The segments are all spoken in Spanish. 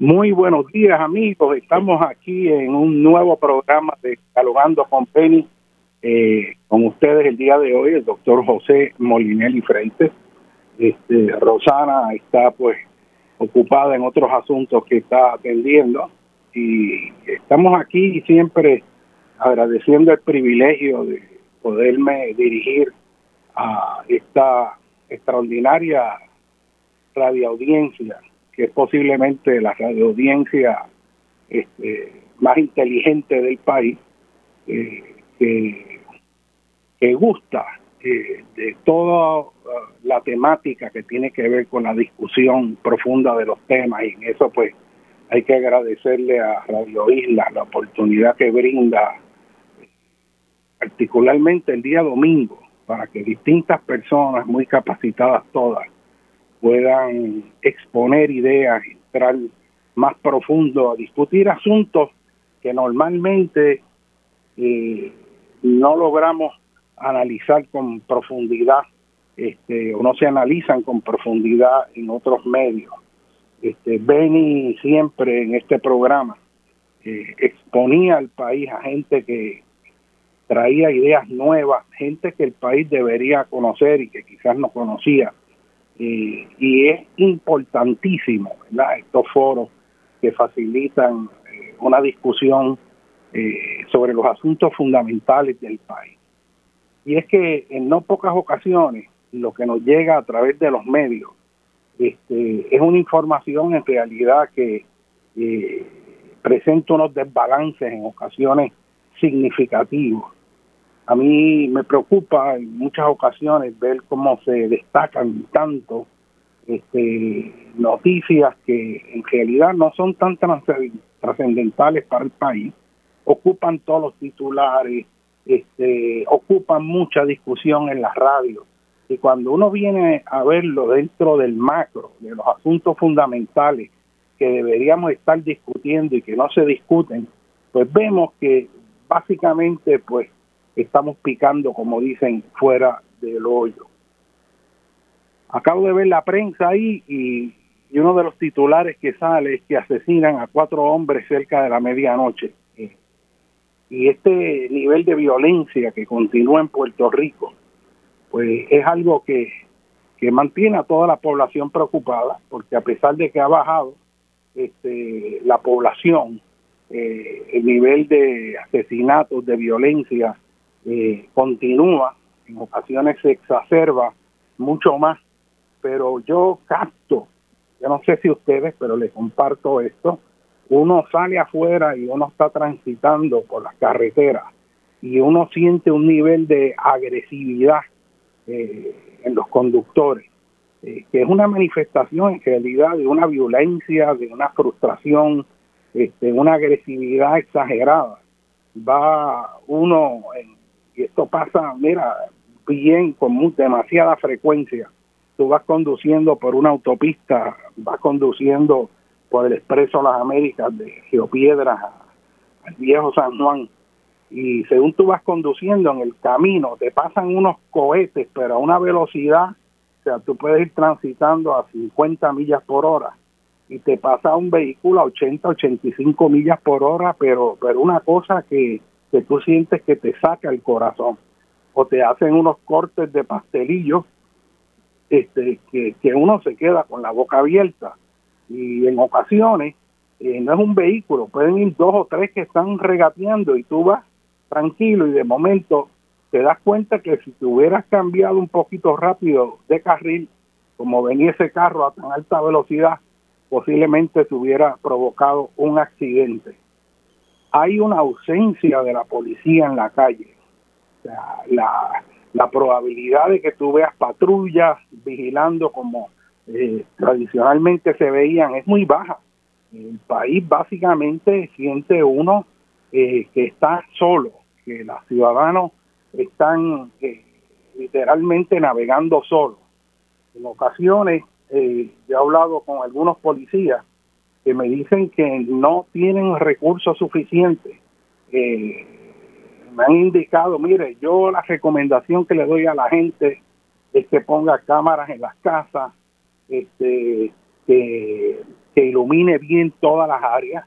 Muy buenos días amigos, estamos aquí en un nuevo programa de Dialogando con Penny. Eh, con ustedes el día de hoy el doctor José Molinelli Frente. Este, Rosana está pues ocupada en otros asuntos que está atendiendo y estamos aquí siempre agradeciendo el privilegio de poderme dirigir a esta extraordinaria radioaudiencia, que es posiblemente la radioaudiencia este, más inteligente del país, eh, que, que, gusta eh, de toda uh, la temática que tiene que ver con la discusión profunda de los temas y en eso pues hay que agradecerle a Radio Isla la oportunidad que brinda particularmente el día domingo para que distintas personas muy capacitadas todas puedan exponer ideas, entrar más profundo a discutir asuntos que normalmente eh, no logramos analizar con profundidad este, o no se analizan con profundidad en otros medios. Este, Benny siempre en este programa eh, exponía al país a gente que traía ideas nuevas, gente que el país debería conocer y que quizás no conocía. Y es importantísimo estos foros que facilitan eh, una discusión eh, sobre los asuntos fundamentales del país. Y es que en no pocas ocasiones lo que nos llega a través de los medios este, es una información en realidad que eh, presenta unos desbalances en ocasiones significativos a mí me preocupa en muchas ocasiones ver cómo se destacan tanto este, noticias que en realidad no son tan trascendentales para el país, ocupan todos los titulares, este, ocupan mucha discusión en la radio. Y cuando uno viene a verlo dentro del macro, de los asuntos fundamentales que deberíamos estar discutiendo y que no se discuten, pues vemos que básicamente pues estamos picando, como dicen, fuera del hoyo. Acabo de ver la prensa ahí y, uno de los titulares que sale es que asesinan a cuatro hombres cerca de la medianoche. Y este nivel de violencia que continúa en Puerto Rico, pues es algo que, que mantiene a toda la población preocupada, porque a pesar de que ha bajado este, la población, eh, el nivel de asesinatos, de violencia, eh, continúa, en ocasiones se exacerba mucho más, pero yo capto, yo no sé si ustedes, pero les comparto esto, uno sale afuera y uno está transitando por las carreteras y uno siente un nivel de agresividad eh, en los conductores, eh, que es una manifestación en realidad de una violencia, de una frustración, este, una agresividad exagerada. Va uno en, y esto pasa, mira, bien, con demasiada frecuencia. Tú vas conduciendo por una autopista, vas conduciendo por el Expreso Las Américas de Geopiedras al viejo San Juan, y según tú vas conduciendo en el camino, te pasan unos cohetes, pero a una velocidad, o sea, tú puedes ir transitando a 50 millas por hora y te pasa un vehículo a 80, 85 millas por hora, pero, pero una cosa que que tú sientes que te saca el corazón o te hacen unos cortes de pastelillo este que, que uno se queda con la boca abierta. Y en ocasiones eh, no es un vehículo, pueden ir dos o tres que están regateando y tú vas tranquilo y de momento te das cuenta que si te hubieras cambiado un poquito rápido de carril, como venía ese carro a tan alta velocidad, posiblemente se hubiera provocado un accidente hay una ausencia de la policía en la calle. la, probabilidad de que tú veas patrullas vigilando como eh, tradicionalmente se veían es muy baja. El país básicamente siente uno eh, que está solo, que los ciudadanos están eh, literalmente navegando solos. En ocasiones, yo he hablado con algunos policías que me dicen que no tienen recursos suficientes. Eh, me han indicado, mire, yo la recomendación que le doy a la gente es que ponga cámaras en las casas, este, que, ilumine bien todas las áreas,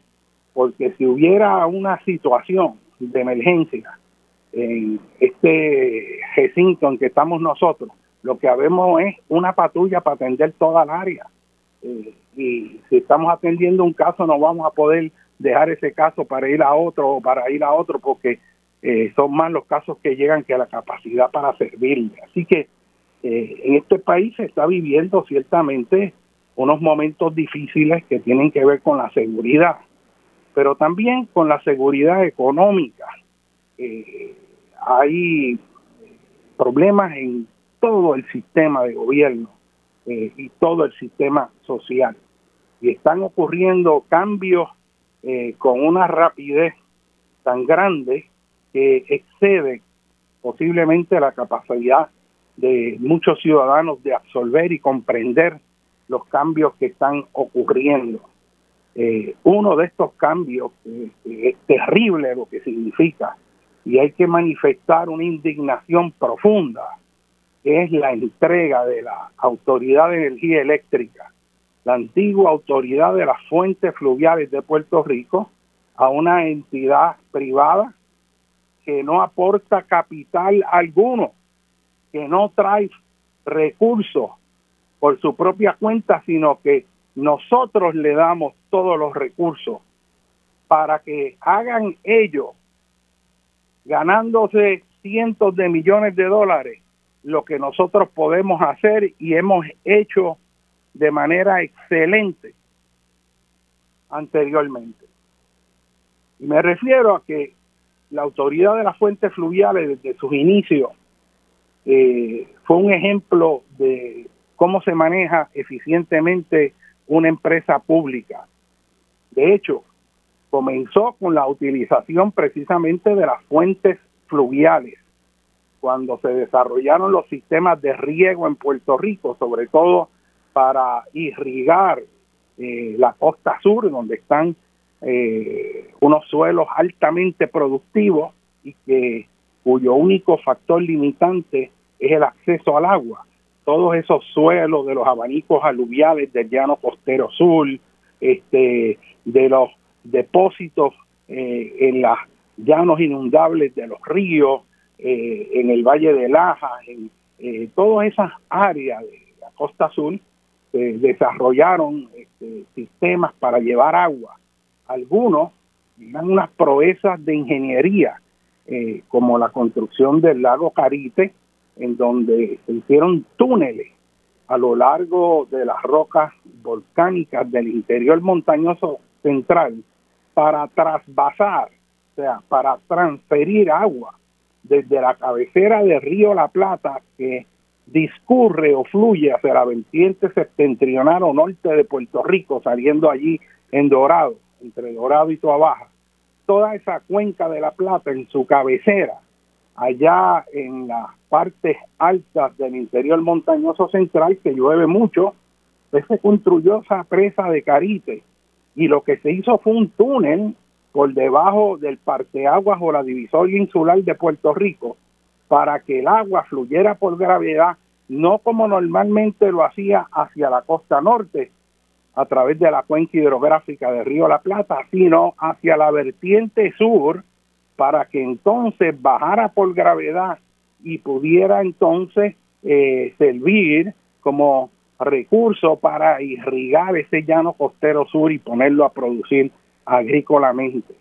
porque si hubiera una situación de emergencia en este recinto en que estamos nosotros, lo que habemos es una patrulla para atender toda el área. Eh, y si estamos atendiendo un caso, no vamos a poder dejar ese caso para ir a otro o para ir a otro, porque eh, son más los casos que llegan que la capacidad para servirle. Así que eh, en este país se está viviendo ciertamente unos momentos difíciles que tienen que ver con la seguridad, pero también con la seguridad económica. Eh, hay problemas en todo el sistema de gobierno eh, y todo el sistema social. Y están ocurriendo cambios eh, con una rapidez tan grande que excede posiblemente la capacidad de muchos ciudadanos de absorber y comprender los cambios que están ocurriendo. Eh, uno de estos cambios es terrible lo que significa y hay que manifestar una indignación profunda, es la entrega de la Autoridad de Energía Eléctrica, la antigua Autoridad de las Fuentes Fluviales de Puerto Rico, a una entidad privada que no aporta capital alguno, que no trae recursos por su propia cuenta, sino que nosotros le damos todos los recursos para que hagan ellos, ganándose cientos de millones de dólares, lo que nosotros podemos hacer y hemos hecho de manera excelente anteriormente. Y me refiero a que la autoridad de las fuentes fluviales desde sus inicios eh, fue un ejemplo de cómo se maneja eficientemente una empresa pública. De hecho, comenzó con la utilización precisamente de las fuentes fluviales, cuando se desarrollaron los sistemas de riego en Puerto Rico, sobre todo para irrigar eh, la costa sur, donde están eh, unos suelos altamente productivos y que cuyo único factor limitante es el acceso al agua. Todos esos suelos de los abanicos aluviales del llano costero sur, este, de los depósitos eh, en los llanos inundables de los ríos, eh, en el Valle de Laja, en eh, todas esas áreas de la costa sur, desarrollaron este, sistemas para llevar agua. Algunos eran unas proezas de ingeniería, como la construcción del lago Carite, en donde se hicieron túneles a lo largo de las rocas volcánicas del interior montañoso central para trasvasar, o sea, para transferir agua desde la cabecera del río La Plata que discurre o fluye hacia la vertiente septentrional o norte de Puerto Rico, saliendo allí en Dorado, entre Dorado y Toa Baja. Toda esa cuenca de La Plata en su cabecera allá en las partes altas del interior montañoso central, que llueve mucho, pues se construyó esa presa de Carite y lo que se hizo fue un túnel por debajo del parteaguas o la divisoria insular de Puerto Rico para que el agua fluyera por gravedad, no como normalmente lo hacía hacia la costa norte, a través de la cuenca hidrográfica del río La Plata, sino hacia la vertiente sur, para que entonces bajara por gravedad y pudiera entonces eh, servir como recurso para irrigar ese llano costero sur y ponerlo a producir agrícolamente.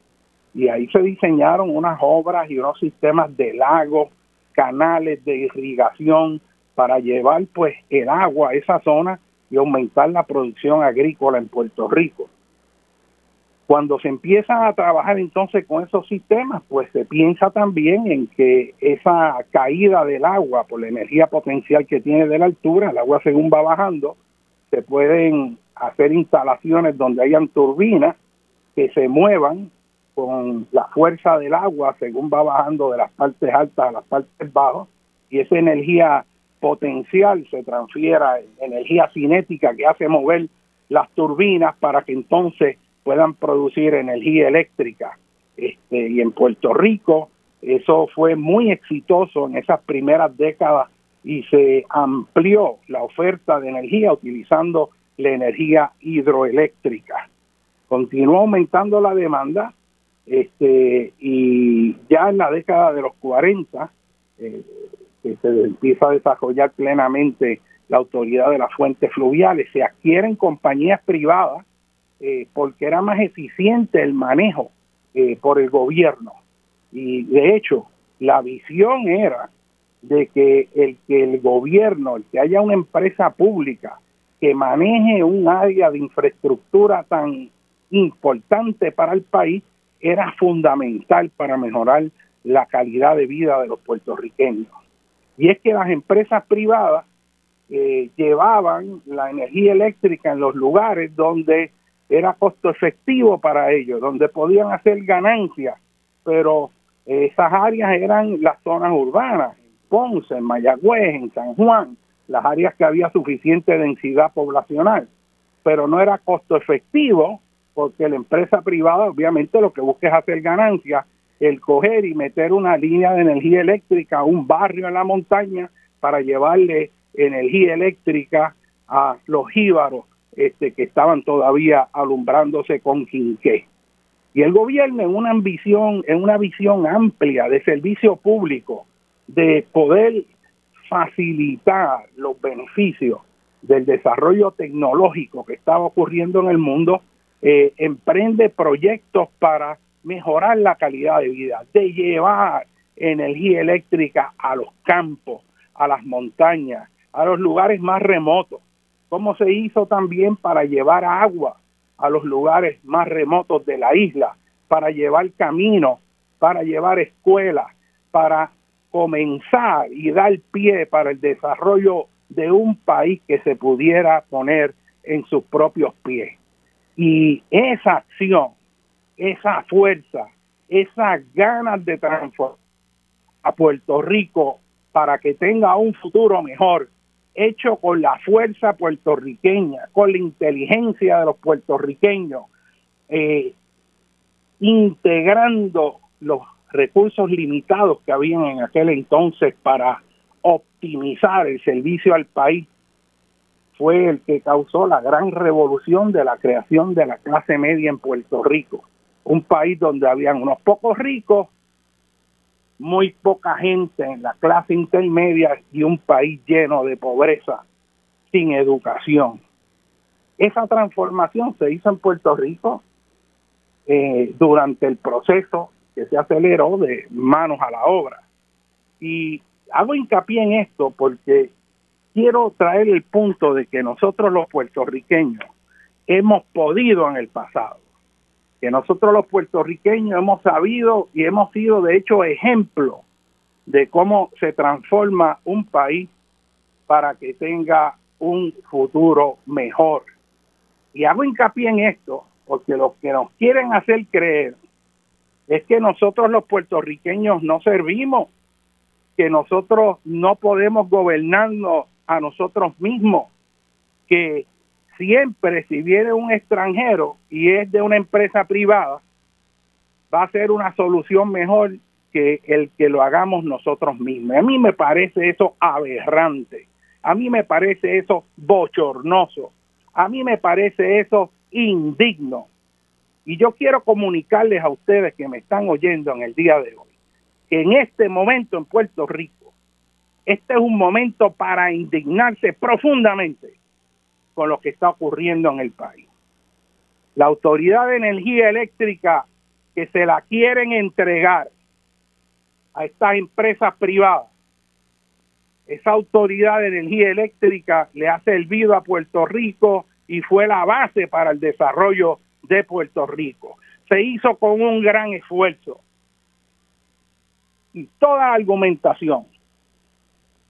Y ahí se diseñaron unas obras y unos sistemas de lagos, canales de irrigación para llevar pues el agua a esa zona y aumentar la producción agrícola en Puerto Rico. Cuando se empieza a trabajar entonces con esos sistemas, pues se piensa también en que esa caída del agua por la energía potencial que tiene de la altura, el agua según va bajando, se pueden hacer instalaciones donde hayan turbinas que se muevan con la fuerza del agua según va bajando de las partes altas a las partes bajas y esa energía potencial se transfiera en energía cinética que hace mover las turbinas para que entonces puedan producir energía eléctrica. Este, y en Puerto Rico eso fue muy exitoso en esas primeras décadas y se amplió la oferta de energía utilizando la energía hidroeléctrica. Continuó aumentando la demanda este, y ya en la década de los 40, eh, que se empieza a desarrollar plenamente la autoridad de las fuentes fluviales, se adquieren compañías privadas eh, porque era más eficiente el manejo eh, por el gobierno. Y de hecho, la visión era de que el que el gobierno, el que haya una empresa pública que maneje un área de infraestructura tan importante para el país, era fundamental para mejorar la calidad de vida de los puertorriqueños. Y es que las empresas privadas eh, llevaban la energía eléctrica en los lugares donde era costo efectivo para ellos, donde podían hacer ganancias, pero esas áreas eran las zonas urbanas, en Ponce, en Mayagüez, en San Juan, las áreas que había suficiente densidad poblacional, pero no era costo efectivo porque la empresa privada obviamente lo que busca es hacer ganancias, el coger y meter una línea de energía eléctrica a un barrio en la montaña para llevarle energía eléctrica a los jíbaros este, que estaban todavía alumbrándose con quinqué. Y el gobierno en una ambición, en una visión amplia de servicio público, de poder facilitar los beneficios del desarrollo tecnológico que estaba ocurriendo en el mundo, eh, emprende proyectos para mejorar la calidad de vida, de llevar energía eléctrica a los campos, a las montañas, a los lugares más remotos, como se hizo también para llevar agua a los lugares más remotos de la isla, para llevar caminos, para llevar escuelas, para comenzar y dar pie para el desarrollo de un país que se pudiera poner en sus propios pies. Y esa acción, esa fuerza, esas ganas de transformar a Puerto Rico para que tenga un futuro mejor, hecho con la fuerza puertorriqueña, con la inteligencia de los puertorriqueños, eh, integrando los recursos limitados que habían en aquel entonces para optimizar el servicio al país, fue el que causó la gran revolución de la creación de la clase media en Puerto Rico, un país donde habían unos pocos ricos muy poca gente en la clase intermedia y un país lleno de pobreza, sin educación. Esa transformación se hizo en Puerto Rico eh, durante el proceso que se aceleró de manos a la obra. Y hago hincapié en esto porque quiero traer el punto de que nosotros los puertorriqueños hemos podido en el pasado que nosotros los puertorriqueños hemos sabido y hemos sido de hecho ejemplo de cómo se transforma un país para que tenga un futuro mejor. Y hago hincapié en esto porque lo que nos quieren hacer creer es que nosotros los puertorriqueños no servimos, que nosotros no podemos gobernarnos a nosotros mismos, que siempre si viene un extranjero y es de una empresa privada, va a ser una solución mejor que el que lo hagamos nosotros mismos. A mí me parece eso aberrante, a mí me parece eso bochornoso, a mí me parece eso indigno. Y yo quiero comunicarles a ustedes que me están oyendo en el día de hoy, que en este momento en Puerto Rico, este es un momento para indignarse profundamente con lo que está ocurriendo en el país. La Autoridad de Energía Eléctrica que se la quieren entregar a estas empresas privadas, esa Autoridad de Energía Eléctrica le ha servido a Puerto Rico y fue la base para el desarrollo de Puerto Rico. Se hizo con un gran esfuerzo. Y toda argumentación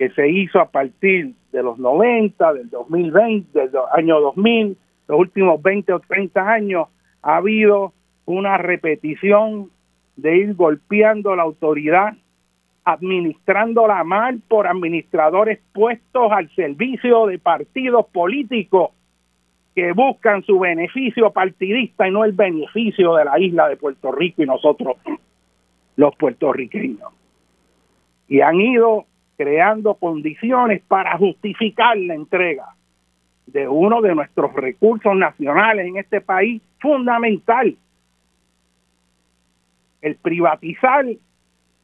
que se hizo a partir de los 90, del 2020, del año 2000, los últimos 20 o 30 años, ha habido una repetición de ir golpeando la autoridad, administrándola mal por administradores puestos al servicio de partidos políticos que buscan su beneficio partidista y no el beneficio de la isla de Puerto Rico y nosotros los puertorriqueños. Y han ido creando condiciones para justificar la entrega de uno de nuestros recursos nacionales en este país fundamental. El privatizar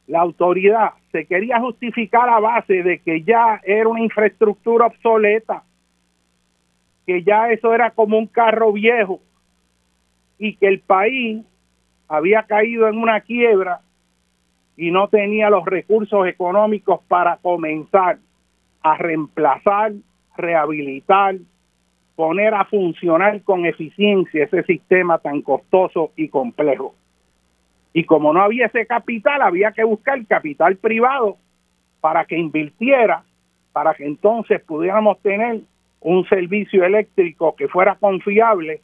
la autoridad se quería justificar a base de que ya era una infraestructura obsoleta, que ya eso era como un carro viejo y que el país había caído en una quiebra y no tenía los recursos económicos para comenzar a reemplazar, rehabilitar, poner a funcionar con eficiencia ese sistema tan costoso y complejo. Y como no había ese capital, había que buscar capital privado para que invirtiera, para que entonces pudiéramos tener un servicio eléctrico que fuera confiable,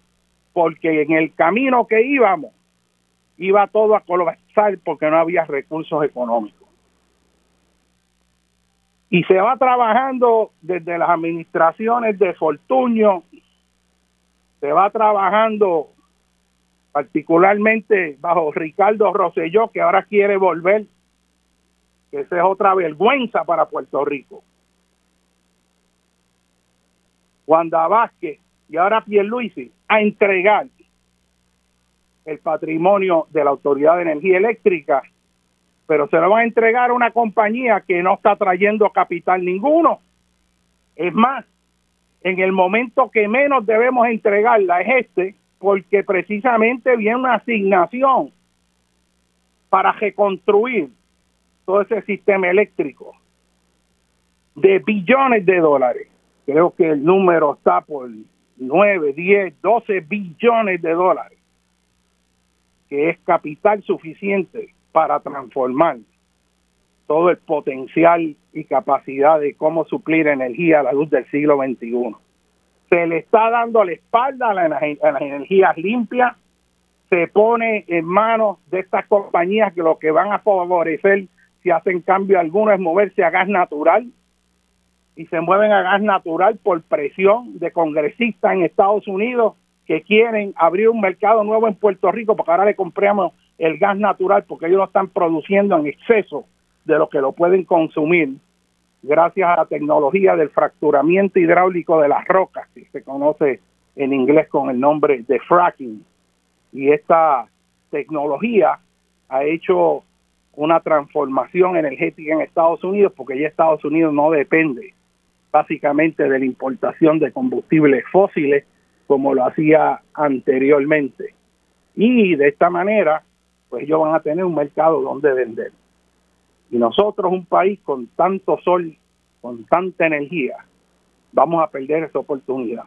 porque en el camino que íbamos iba todo a colapsar porque no había recursos económicos. Y se va trabajando desde las administraciones de Fortuño, se va trabajando particularmente bajo Ricardo Rosselló, que ahora quiere volver, que esa es otra vergüenza para Puerto Rico. Wanda Vázquez y ahora Pierluisi a entregar el patrimonio de la Autoridad de Energía Eléctrica, pero se lo van a entregar a una compañía que no está trayendo capital ninguno. Es más, en el momento que menos debemos entregarla es este, porque precisamente viene una asignación para reconstruir todo ese sistema eléctrico de billones de dólares. Creo que el número está por 9, 10, 12 billones de dólares que es capital suficiente para transformar todo el potencial y capacidad de cómo suplir energía a la luz del siglo XXI. Se le está dando la espalda a, las energías limpias, se pone en manos de estas compañías que lo que van a favorecer si hacen cambio alguno es moverse a gas natural y se mueven a gas natural por presión de congresistas en Estados Unidos que quieren abrir un mercado nuevo en Puerto Rico porque ahora le compramos el gas natural porque ellos lo están produciendo en exceso de lo que lo pueden consumir gracias a la tecnología del fracturamiento hidráulico de las rocas, que se conoce en inglés con el nombre de fracking. Y esta tecnología ha hecho una transformación energética en Estados Unidos porque ya Estados Unidos no depende básicamente de la importación de combustibles fósiles como lo hacía anteriormente. Y de esta manera, pues ellos van a tener un mercado donde vender. Y nosotros, un país con tanto sol, con tanta energía, vamos a perder esa oportunidad.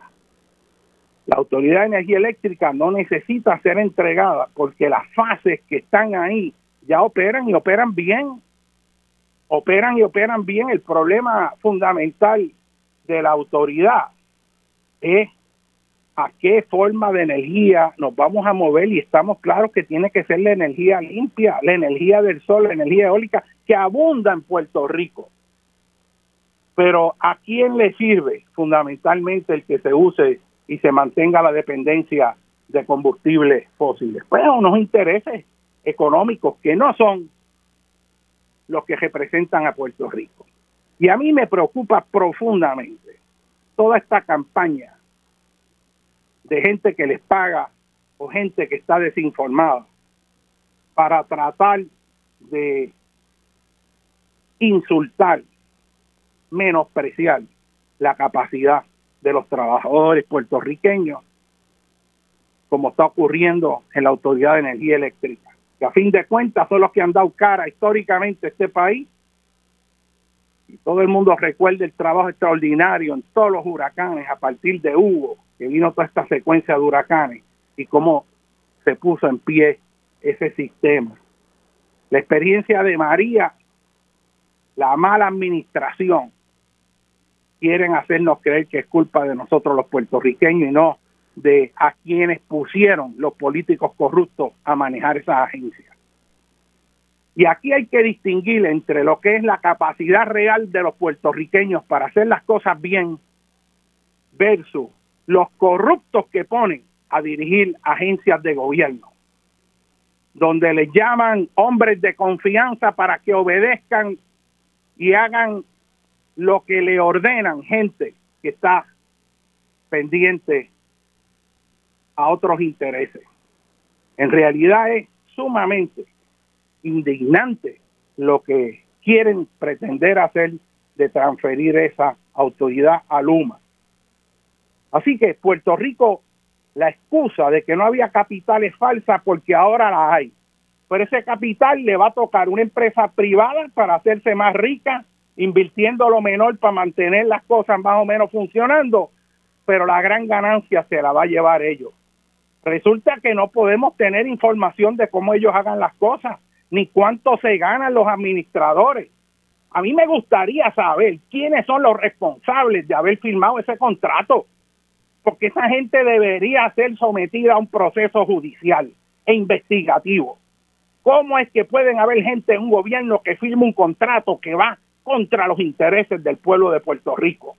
La Autoridad de Energía Eléctrica no necesita ser entregada porque las fases que están ahí ya operan y operan bien. Operan y operan bien. El problema fundamental de la autoridad es a qué forma de energía nos vamos a mover y estamos claros que tiene que ser la energía limpia, la energía del sol, la energía eólica que abunda en Puerto Rico. Pero ¿a quién le sirve fundamentalmente el que se use y se mantenga la dependencia de combustibles fósiles? Pues a unos intereses económicos que no son los que representan a Puerto Rico. Y a mí me preocupa profundamente toda esta campaña de gente que les paga o gente que está desinformada para tratar de insultar, menospreciar la capacidad de los trabajadores puertorriqueños, como está ocurriendo en la Autoridad de Energía Eléctrica, que a fin de cuentas son los que han dado cara históricamente a este país. Y todo el mundo recuerda el trabajo extraordinario en todos los huracanes a partir de Hugo, que vino toda esta secuencia de huracanes y cómo se puso en pie ese sistema. La experiencia de María, la mala administración, quieren hacernos creer que es culpa de nosotros los puertorriqueños y no de a quienes pusieron los políticos corruptos a manejar esas agencias. Y aquí hay que distinguir entre lo que es la capacidad real de los puertorriqueños para hacer las cosas bien versus los corruptos que ponen a dirigir agencias de gobierno, donde les llaman hombres de confianza para que obedezcan y hagan lo que le ordenan gente que está pendiente a otros intereses. En realidad es sumamente indignante lo que quieren pretender hacer de transferir esa autoridad a Luma. Así que Puerto Rico, la excusa de que no había capital es falsa porque ahora la hay. Pero ese capital le va a tocar una empresa privada para hacerse más rica, invirtiendo lo menor para mantener las cosas más o menos funcionando, pero la gran ganancia se la va a llevar ellos. Resulta que no podemos tener información de cómo ellos hagan las cosas, ni cuánto se ganan los administradores. A mí me gustaría saber quiénes son los responsables de haber firmado ese contrato, porque esa gente debería ser sometida a un proceso judicial e investigativo. ¿Cómo es que pueden haber gente en un gobierno que firma un contrato que va contra los intereses del pueblo de Puerto Rico?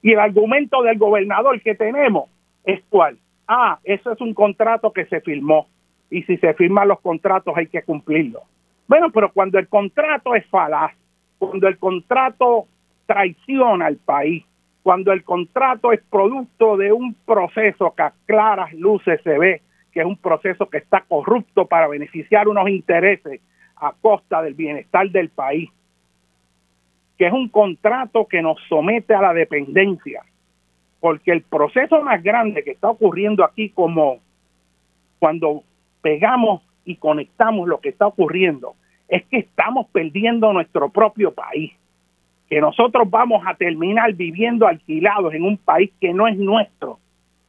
Y el argumento del gobernador que tenemos es cuál. Ah, eso es un contrato que se firmó. Y si se firman los contratos hay que cumplirlo. Bueno, pero cuando el contrato es falaz, cuando el contrato traiciona al país, cuando el contrato es producto de un proceso que a claras luces se ve que es un proceso que está corrupto para beneficiar unos intereses a costa del bienestar del país, que es un contrato que nos somete a la dependencia, porque el proceso más grande que está ocurriendo aquí, como cuando pegamos y conectamos lo que está ocurriendo, es que estamos perdiendo nuestro propio país, que nosotros vamos a terminar viviendo alquilados en un país que no es nuestro,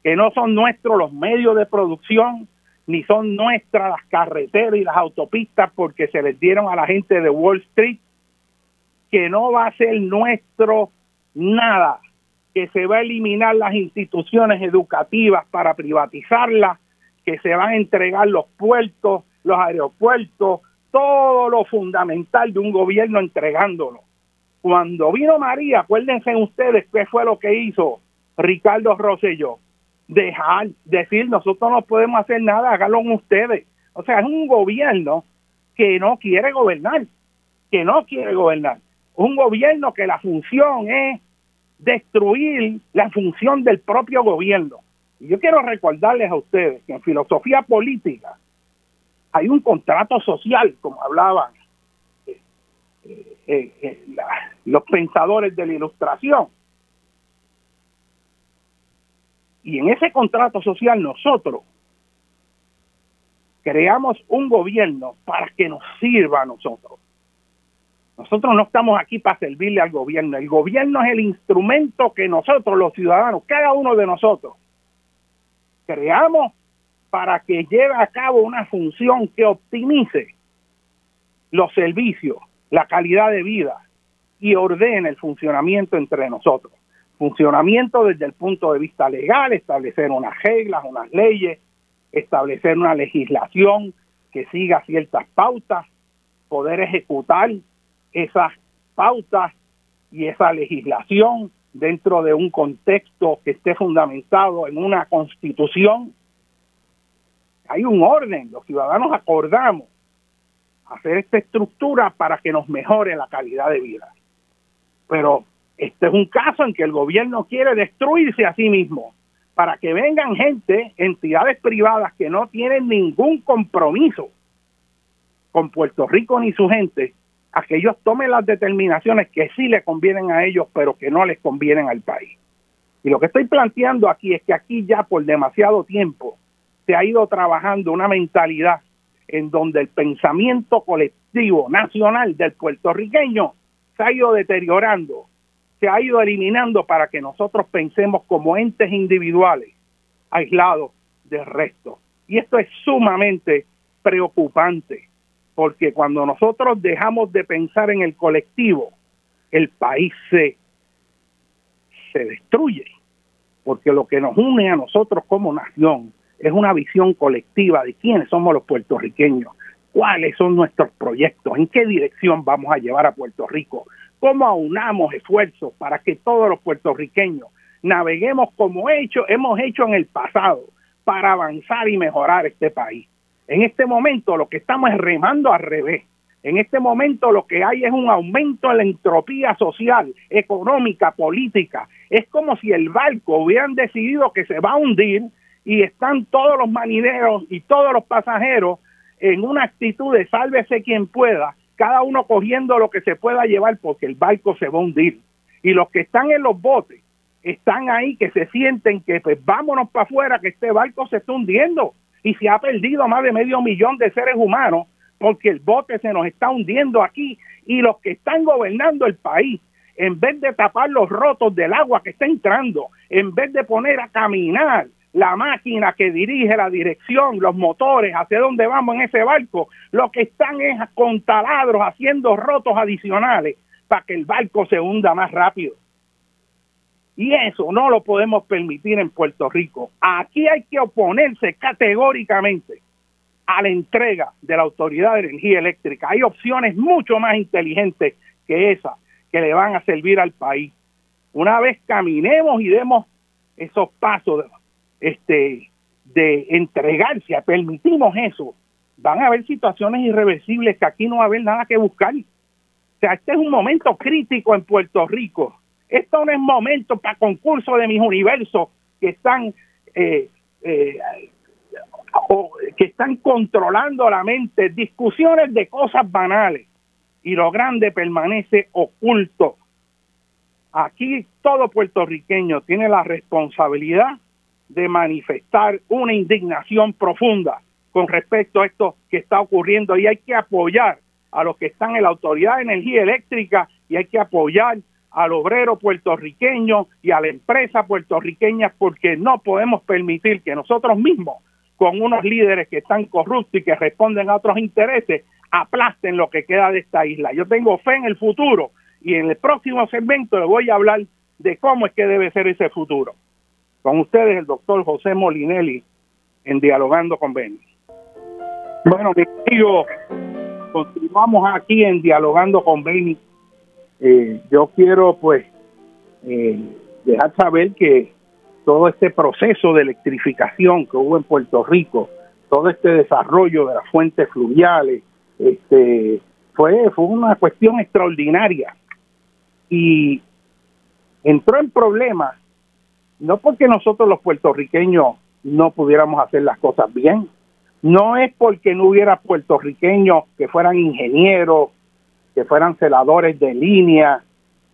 que no son nuestros los medios de producción, ni son nuestras las carreteras y las autopistas porque se les dieron a la gente de Wall Street, que no va a ser nuestro nada, que se va a eliminar las instituciones educativas para privatizarlas, que se van a entregar los puertos, los aeropuertos, todo lo fundamental de un gobierno entregándolo. Cuando vino María, acuérdense ustedes qué fue lo que hizo Ricardo Rosselló dejar, decir, nosotros no podemos hacer nada, háganlo ustedes. O sea, es un gobierno que no quiere gobernar, que no quiere gobernar. Un gobierno que la función es destruir la función del propio gobierno. Y yo quiero recordarles a ustedes que en filosofía política hay un contrato social, como hablaban eh, eh, los pensadores de la ilustración. Y en ese contrato social nosotros creamos un gobierno para que nos sirva a nosotros. Nosotros no estamos aquí para servirle al gobierno. El gobierno es el instrumento que nosotros, los ciudadanos, cada uno de nosotros, creamos para que lleve a cabo una función que optimice los servicios, la calidad de vida y ordene el funcionamiento entre nosotros funcionamiento desde el punto de vista legal, establecer unas reglas, unas leyes, establecer una legislación que siga ciertas pautas, poder ejecutar esas pautas y esa legislación dentro de un contexto que esté fundamentado en una constitución. Hay un orden, los ciudadanos acordamos hacer esta estructura para que nos mejore la calidad de vida. Pero este es un caso en que el gobierno quiere destruirse a sí mismo para que vengan gente, entidades privadas que no tienen ningún compromiso con Puerto Rico ni su gente, a que ellos tomen las determinaciones que sí le convienen a ellos, pero que no les convienen al país. Y lo que estoy planteando aquí es que aquí ya por demasiado tiempo se ha ido trabajando una mentalidad en donde el pensamiento colectivo nacional del puertorriqueño se ha ido deteriorando se ha ido eliminando para que nosotros pensemos como entes individuales, aislados del resto. Y esto es sumamente preocupante, porque cuando nosotros dejamos de pensar en el colectivo, el país se, se destruye, porque lo que nos une a nosotros como nación es una visión colectiva de quiénes somos los puertorriqueños, cuáles son nuestros proyectos, en qué dirección vamos a llevar a Puerto Rico, cómo aunamos esfuerzos para que todos los puertorriqueños naveguemos como hecho, hemos hecho en el pasado para avanzar y mejorar este país. En este momento lo que estamos es remando al revés. En este momento lo que hay es un aumento en la entropía social, económica, política. Es como si el barco hubieran decidido que se va a hundir y están todos los marineros y todos los pasajeros en una actitud de sálvese quien pueda, cada uno cogiendo lo que se pueda llevar porque el barco se va a hundir. Y los que están en los botes están ahí que se sienten que pues vámonos para afuera que este barco se está hundiendo y se ha perdido más de medio millón de seres humanos porque el bote se nos está hundiendo aquí y los que están gobernando el país, en vez de tapar los rotos del agua que está entrando, en vez de poner a caminar la máquina que dirige la dirección, los motores, hacia dónde vamos en ese barco, lo que están es con taladros haciendo rotos adicionales para que el barco se hunda más rápido. Y eso no lo podemos permitir en Puerto Rico. Aquí hay que oponerse categóricamente a la entrega de la Autoridad de Energía Eléctrica. Hay opciones mucho más inteligentes que esas que le van a servir al país. Una vez caminemos y demos esos pasos este, de entregarse, permitimos eso, van a haber situaciones irreversibles que aquí no va a haber nada que buscar. O sea, este es un momento crítico en Puerto Rico. Esto no es momento para concursos de mis universos que están eh, eh, que están controlando la mente, discusiones de cosas banales y lo grande permanece oculto. Aquí todo puertorriqueño tiene la responsabilidad de manifestar una indignación profunda con respecto a esto que está ocurriendo y hay que apoyar a los que están en la Autoridad de Energía Eléctrica y hay que apoyar al obrero puertorriqueño y a la empresa puertorriqueña porque no podemos permitir que nosotros mismos con unos líderes que están corruptos y que responden a otros intereses, aplasten lo que queda de esta isla. Yo tengo fe en el futuro y en el próximo segmento le voy a hablar de cómo es que debe ser ese futuro. Con ustedes el doctor José Molinelli en Dialogando con Beni. Bueno, mis amigos, continuamos aquí en Dialogando con Beni. Eh, yo quiero pues eh, dejar saber que todo este proceso de electrificación que hubo en Puerto Rico, todo este desarrollo de las fuentes fluviales, este, fue, fue una cuestión extraordinaria y entró en problemas no porque nosotros los puertorriqueños no pudiéramos hacer las cosas bien, no es porque no hubiera puertorriqueños que fueran ingenieros, que fueran celadores de línea,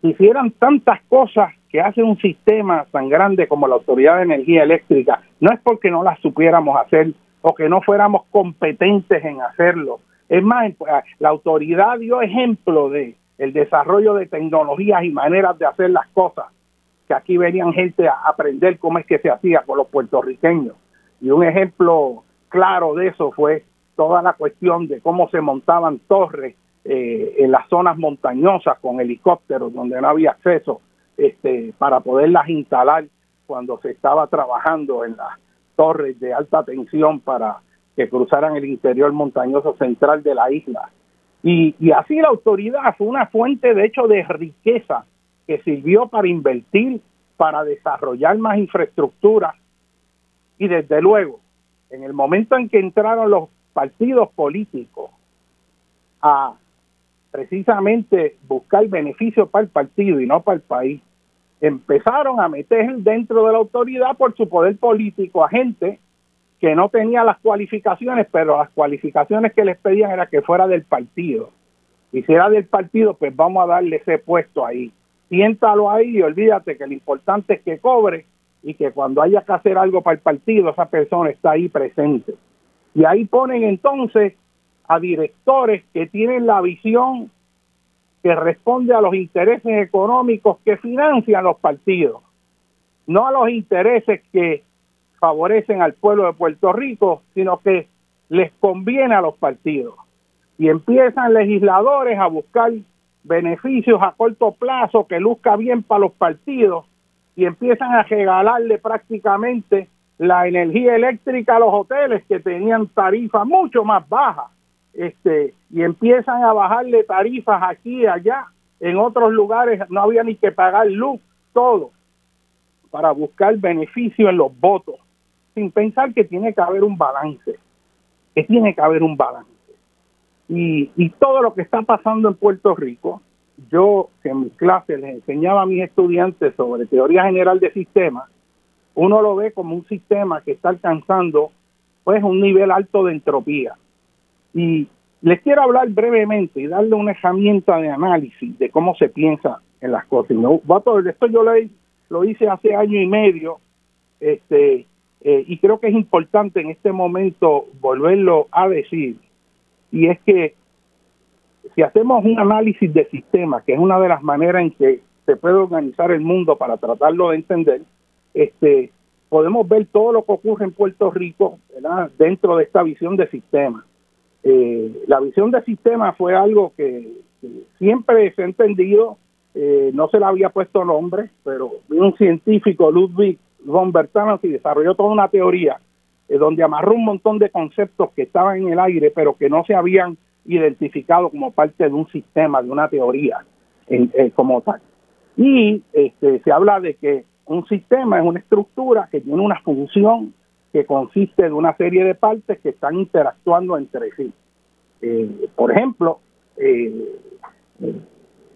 hicieran tantas cosas que hace un sistema tan grande como la Autoridad de Energía Eléctrica, no es porque no las supiéramos hacer o que no fuéramos competentes en hacerlo. Es más, la autoridad dio ejemplo de el desarrollo de tecnologías y maneras de hacer las cosas, que aquí venían gente a aprender cómo es que se hacía con los puertorriqueños. Y un ejemplo claro de eso fue toda la cuestión de cómo se montaban torres eh, en las zonas montañosas con helicópteros donde no había acceso este, para poderlas instalar cuando se estaba trabajando en las torres de alta tensión para que cruzaran el interior montañoso central de la isla. Y, y así la autoridad fue una fuente de hecho de riqueza que sirvió para invertir, para desarrollar más infraestructura y desde luego, en el momento en que entraron los partidos políticos a precisamente buscar beneficio para el partido y no para el país, empezaron a meter dentro de la autoridad por su poder político a gente que no tenía las cualificaciones, pero las cualificaciones que les pedían era que fuera del partido. Y si era del partido, pues vamos a darle ese puesto ahí. Siéntalo ahí y olvídate que lo importante es que cobre y que cuando haya que hacer algo para el partido, esa persona está ahí presente. Y ahí ponen entonces a directores que tienen la visión que responde a los intereses económicos que financian los partidos, no a los intereses que favorecen al pueblo de Puerto Rico, sino que les conviene a los partidos. Y empiezan legisladores a buscar beneficios a corto plazo que luzca bien para los partidos y empiezan a regalarle prácticamente la energía eléctrica a los hoteles que tenían tarifas mucho más bajas este y empiezan a bajarle tarifas aquí y allá. En otros lugares no había ni que pagar luz, todo, para buscar beneficio en los votos, sin pensar que tiene que haber un balance, que tiene que haber un balance. Y, y todo lo que está pasando en Puerto Rico, yo que en mis clases les enseñaba a mis estudiantes sobre teoría general de sistemas, uno lo ve como un sistema que está alcanzando pues un nivel alto de entropía. Y les quiero hablar brevemente y darle una herramienta de análisis de cómo se piensa en las cosas. Esto yo lo hice hace año y medio este, eh, y creo que es importante en este momento volverlo a decir. Y es que si hacemos un análisis de sistema, que es una de las maneras en que se puede organizar el mundo para tratarlo de entender, este, podemos ver todo lo que ocurre en Puerto Rico dentro de esta visión de sistema. Eh, la visión de sistema fue algo que, siempre se ha entendido, eh, no se le había puesto nombre, pero un científico, Ludwig von Bertalanffy, desarrolló toda una teoría eh, donde amarró un montón de conceptos que estaban en el aire, pero que no se habían identificado como parte de un sistema, de una teoría como tal. Y este, se habla de que un sistema es una estructura que tiene una función que consiste de una serie de partes que están interactuando entre sí. Eh, por ejemplo, eh,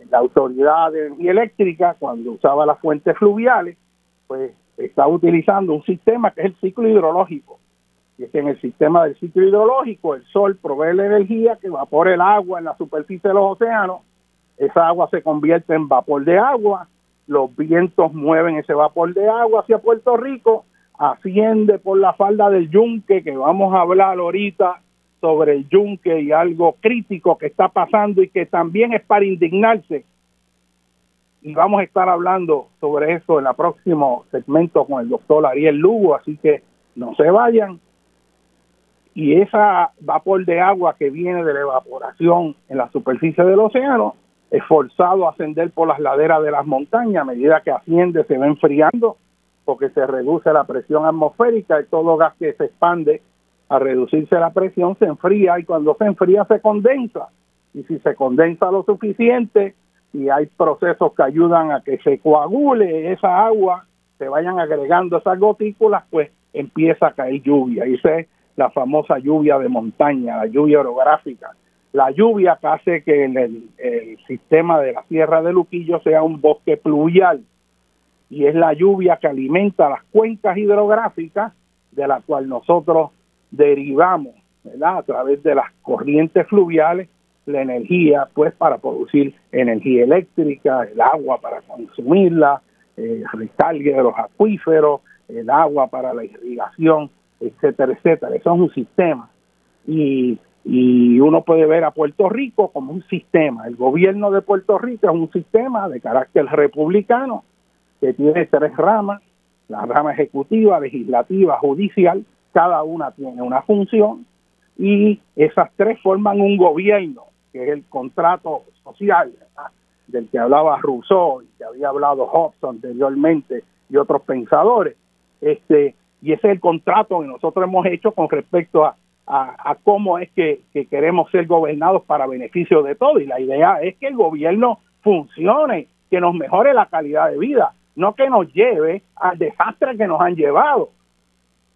la autoridad de energía eléctrica, cuando usaba las fuentes fluviales, pues estaba utilizando un sistema que es el ciclo hidrológico. Y es que en el sistema del ciclo hidrológico, el sol provee la energía que evapora el agua en la superficie de los océanos, esa agua se convierte en vapor de agua, los vientos mueven ese vapor de agua hacia Puerto Rico, asciende por la falda del yunque, que vamos a hablar ahorita sobre el yunque y algo crítico que está pasando y que también es para indignarse. Y vamos a estar hablando sobre eso en el próximo segmento con el doctor Ariel Lugo, así que no se vayan. Y esa vapor de agua que viene de la evaporación en la superficie del océano es forzado a ascender por las laderas de las montañas. A medida que asciende se va enfriando porque se reduce la presión atmosférica y todo gas que se expande a reducirse la presión se enfría y cuando se enfría se condensa. Y si se condensa lo suficiente y hay procesos que ayudan a que se coagule esa agua, se vayan agregando esas gotículas, pues empieza a caer lluvia. Y esa es la famosa lluvia de montaña, la lluvia orográfica. La lluvia que hace que el, el sistema de la Sierra de Luquillo sea un bosque pluvial y es la lluvia que alimenta las cuencas hidrográficas de la cual nosotros derivamos a través de las corrientes fluviales la energía pues para producir energía eléctrica, el agua para consumirla, el recargue de los acuíferos, el agua para la irrigación, etcétera, etcétera. Eso es un sistema. Y, y uno puede ver a Puerto Rico como un sistema. El gobierno de Puerto Rico es un sistema de carácter republicano que tiene tres ramas, la rama ejecutiva, legislativa, judicial, cada una tiene una función y esas tres forman un gobierno, que es el contrato social del que hablaba Rousseau y que había hablado Hobbes anteriormente y otros pensadores. Este, y ese es el contrato que nosotros hemos hecho con respecto a, cómo es que, queremos ser gobernados para beneficio de todos. Y la idea es que el gobierno funcione, que nos mejore la calidad de vida no que nos lleve al desastre que nos han llevado.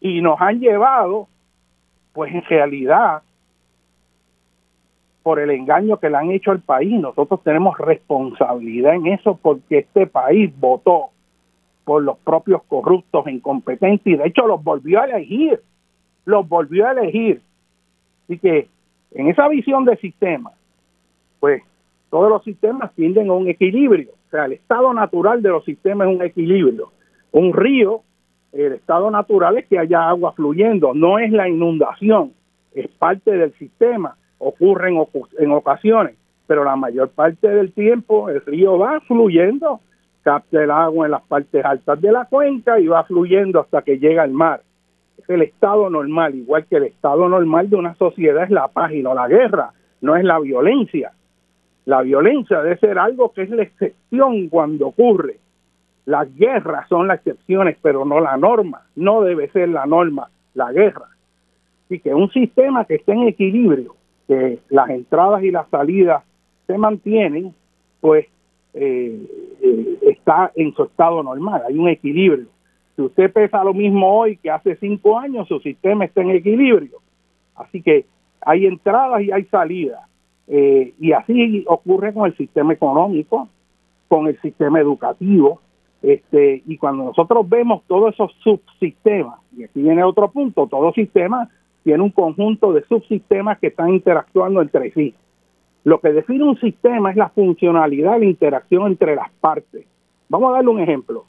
Y nos han llevado, pues en realidad, por el engaño que le han hecho al país. Nosotros tenemos responsabilidad en eso porque este país votó por los propios corruptos incompetentes y de hecho los volvió a elegir, los volvió a elegir. Así que en esa visión de sistema, pues todos los sistemas tienden a un equilibrio. O sea, el estado natural de los sistemas es un equilibrio. Un río, el estado natural es que haya agua fluyendo, no es la inundación, es parte del sistema, ocurre en, en ocasiones, pero la mayor parte del tiempo el río va fluyendo, capta el agua en las partes altas de la cuenca y va fluyendo hasta que llega al mar. Es el estado normal, igual que el estado normal de una sociedad es la paz y no la guerra, no es la violencia. La violencia debe ser algo que es la excepción cuando ocurre. Las guerras son las excepciones, pero no la norma. No debe ser la norma, la guerra. Así que un sistema que esté en equilibrio, que las entradas y las salidas se mantienen, pues eh, eh, está en su estado normal, hay un equilibrio. Si usted pesa lo mismo hoy que hace cinco años, su sistema está en equilibrio. Así que hay entradas y hay salidas Eh, y así ocurre con el sistema económico, con el sistema educativo, este, y cuando nosotros vemos todos esos subsistemas, y aquí viene otro punto, todo sistema tiene un conjunto de subsistemas que están interactuando entre sí. Lo que define un sistema es la funcionalidad, la interacción entre las partes. Vamos a darle un ejemplo.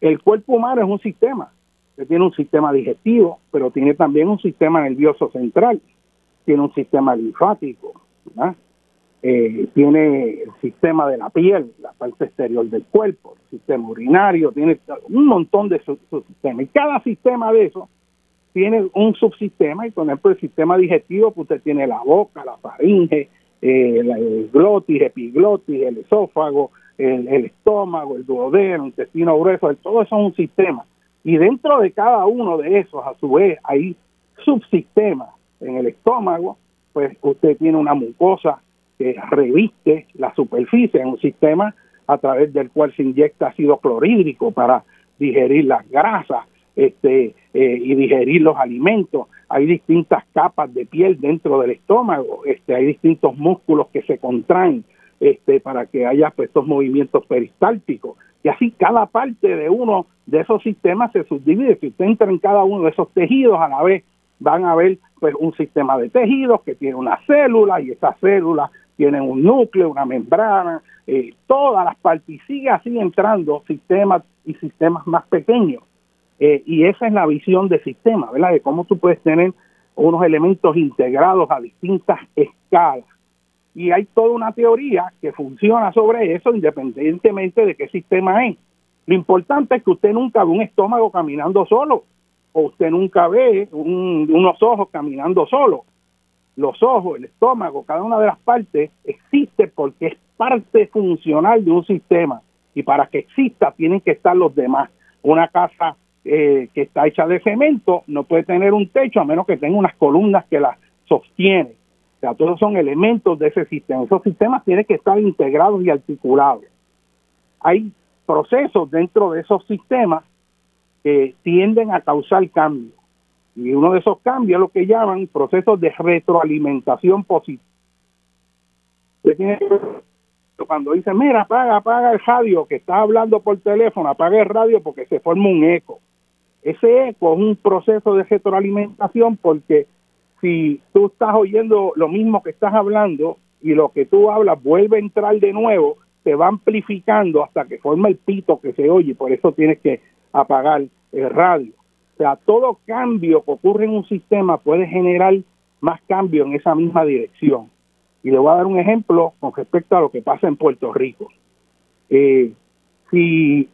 El cuerpo humano es un sistema, que tiene un sistema digestivo, pero tiene también un sistema nervioso central, tiene un sistema linfático, eh, tiene el sistema de la piel, la parte exterior del cuerpo, el sistema urinario, tiene un montón de subsistemas. Y cada sistema de eso tiene un subsistema, y por ejemplo el sistema digestivo, pues usted tiene la boca, la faringe, eh, el glotis, epiglotis, el esófago, el, estómago, el duodeno, intestino grueso, todo eso es un sistema. Y dentro de cada uno de esos, a su vez, hay subsistemas. En el estómago, pues usted tiene una mucosa que reviste la superficie en un sistema a través del cual se inyecta ácido clorhídrico para digerir las grasas este, eh, y digerir los alimentos. Hay distintas capas de piel dentro del estómago, este, hay distintos músculos que se contraen este, para que haya pues, estos movimientos peristálticos. Y así cada parte de uno de esos sistemas se subdivide. Si usted entra en cada uno de esos tejidos a la vez, van a ver pues un sistema de tejidos que tiene una célula y esas células tienen un núcleo, una membrana, eh, todas las partes y sigue así entrando sistemas y sistemas más pequeños. Eh, y esa es la visión de sistema, ¿verdad? De cómo tú puedes tener unos elementos integrados a distintas escalas. Y hay toda una teoría que funciona sobre eso independientemente de qué sistema es. Lo importante es que usted nunca ve un estómago caminando solo, o usted nunca ve unos ojos caminando solo. Los ojos, el estómago, cada una de las partes existe porque es parte funcional de un sistema. Y para que exista tienen que estar los demás. Una casa eh, que está hecha de cemento no puede tener un techo a menos que tenga unas columnas que la sostienen. O sea, todos son elementos de ese sistema. Esos sistemas tienen que estar integrados y articulados. Hay procesos dentro de esos sistemas que tienden a causar cambios. Y uno de esos cambios es lo que llaman procesos de retroalimentación positiva. Cuando dice, mira, apaga, apaga el radio, que está hablando por teléfono, apaga el radio porque se forma un eco. Ese eco es un proceso de retroalimentación porque si tú estás oyendo lo mismo que estás hablando y lo que tú hablas vuelve a entrar de nuevo, se va amplificando hasta que forma el pito que se oye, por eso tienes que apagar el radio. O sea, todo cambio que ocurre en un sistema puede generar más cambio en esa misma dirección. Y le voy a dar un ejemplo con respecto a lo que pasa en Puerto Rico. Eh, si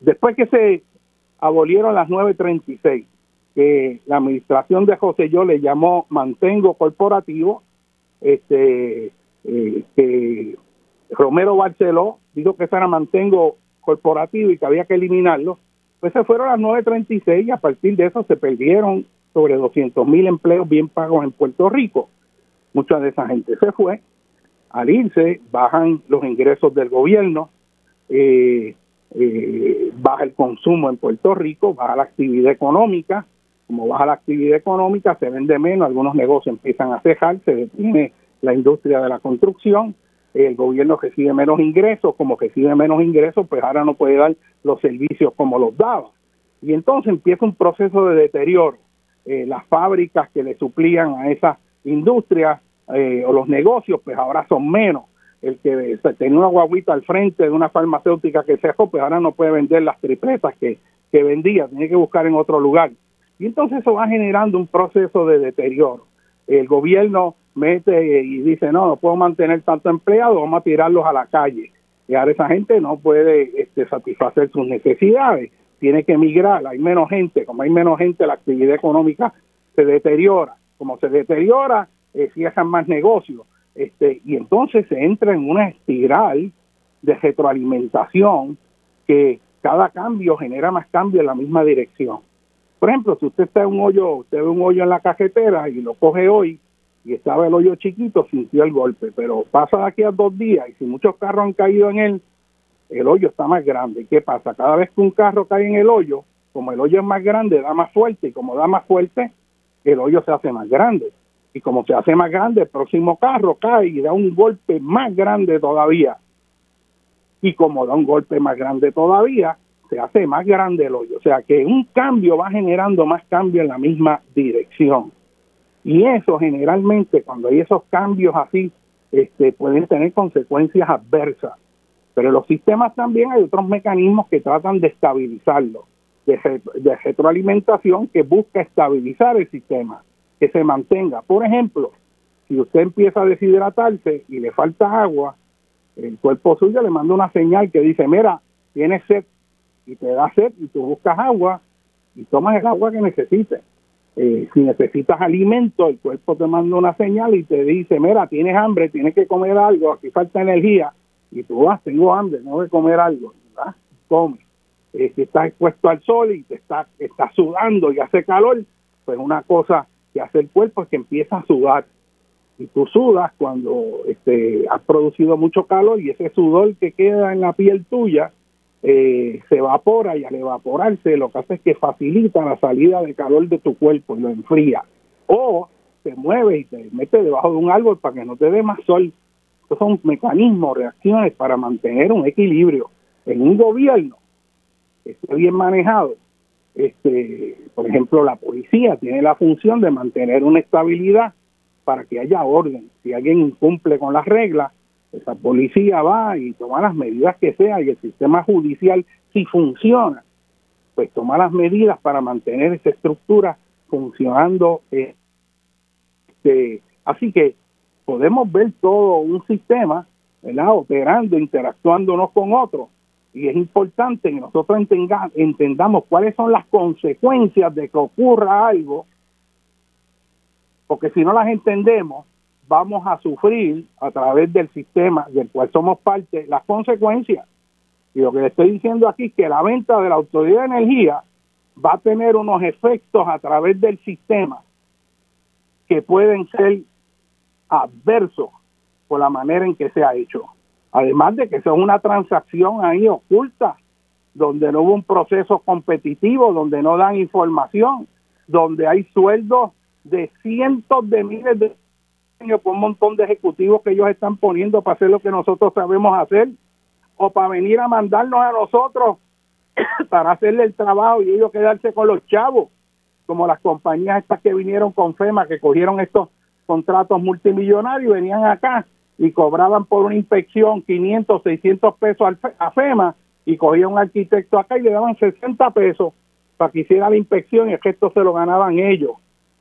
después que se abolieron las 936, que la administración de José Yo le llamó mantengo corporativo, este, eh, que Romero Barceló dijo que eso era mantengo corporativo y que había que eliminarlo, pues se fueron las 936 y a partir de eso se perdieron sobre 200 mil empleos bien pagos en Puerto Rico. Mucha de esa gente se fue. Al irse, bajan los ingresos del gobierno, eh, eh, baja el consumo en Puerto Rico, baja la actividad económica, como baja la actividad económica, se vende menos, algunos negocios empiezan a cejar, se detiene la industria de la construcción, el gobierno recibe menos ingresos, como recibe menos ingresos, pues ahora no puede dar los servicios como los daba. Y entonces empieza un proceso de deterioro. Eh, las fábricas que le suplían a esas industrias eh, o los negocios, pues ahora son menos el que tenía una guaguita al frente de una farmacéutica que dejó, pues ahora no puede vender las tripletas que, que vendía, tiene que buscar en otro lugar. Y entonces eso va generando un proceso de deterioro. El gobierno mete y dice, no, no puedo mantener tanto empleado, vamos a tirarlos a la calle. Y ahora esa gente no puede este, satisfacer sus necesidades, tiene que emigrar, hay menos gente, como hay menos gente, la actividad económica se deteriora. Como se deteriora, eh, cierran más negocios este, y entonces se entra en una espiral de retroalimentación que cada cambio genera más cambio en la misma dirección. Por ejemplo, si usted está en un hoyo, usted ve un hoyo en la cajetera y lo coge hoy y estaba el hoyo chiquito, sintió el golpe, pero pasa de aquí a dos días y si muchos carros han caído en él, el hoyo está más grande. ¿Qué pasa? Cada vez que un carro cae en el hoyo, como el hoyo es más grande, da más fuerte y como da más fuerte, el hoyo se hace más grande. Y como se hace más grande, el próximo carro cae y da un golpe más grande todavía. Y como da un golpe más grande todavía, se hace más grande el hoyo. O sea que un cambio va generando más cambio en la misma dirección. Y eso generalmente, cuando hay esos cambios así, este, pueden tener consecuencias adversas. Pero en los sistemas también hay otros mecanismos que tratan de estabilizarlo, de, de retroalimentación que busca estabilizar el sistema, que se mantenga. Por ejemplo, si usted empieza a deshidratarse y le falta agua, el cuerpo suyo le manda una señal que dice, mira, tienes sed, y te da sed y tú buscas agua y tomas el agua que necesites. Eh, si necesitas alimento, el cuerpo te manda una señal y te dice, mira, tienes hambre, tienes que comer algo, aquí falta energía, y tú vas, tengo hambre, tengo que comer algo, ¿verdad? Come. Eh, si estás expuesto al sol y te está, está sudando y hace calor, pues una cosa que hace el cuerpo es que empieza a sudar. Y tú sudas cuando este, has producido mucho calor y ese sudor que queda en la piel tuya eh, se evapora y al evaporarse lo que hace es que facilita la salida de calor de tu cuerpo y lo enfría. O te mueve y te mete debajo de un árbol para que no te dé más sol. Estos son mecanismos, reacciones para mantener un equilibrio. En un gobierno que esté bien manejado, este, por ejemplo, la policía tiene la función de mantener una estabilidad para que haya orden. Si alguien incumple con las reglas, esa policía va y toma las medidas que sea y el sistema judicial, si funciona, pues toma las medidas para mantener esa estructura funcionando. Este, así que podemos ver todo un sistema ¿verdad? operando, interactuando unos con otros. Y es importante que nosotros entendamos cuáles son las consecuencias de que ocurra algo, porque si no las entendemos, vamos a sufrir a través del sistema del cual somos parte las consecuencias. Y lo que le estoy diciendo aquí es que la venta de la Autoridad de Energía va a tener unos efectos a través del sistema que pueden ser adversos por la manera en que se ha hecho. Además de que es una transacción ahí oculta, donde no hubo un proceso competitivo, donde no dan información, donde hay sueldos de cientos de miles de por un montón de ejecutivos que ellos están poniendo para hacer lo que nosotros sabemos hacer o para venir a mandarnos a nosotros para hacerle el trabajo y ellos quedarse con los chavos, como las compañías estas que vinieron con FEMA, que cogieron estos contratos multimillonarios, venían acá y cobraban por una inspección 500, 600 pesos a FEMA y cogían un arquitecto acá y le daban 60 pesos para que hiciera la inspección y es que esto se lo ganaban ellos.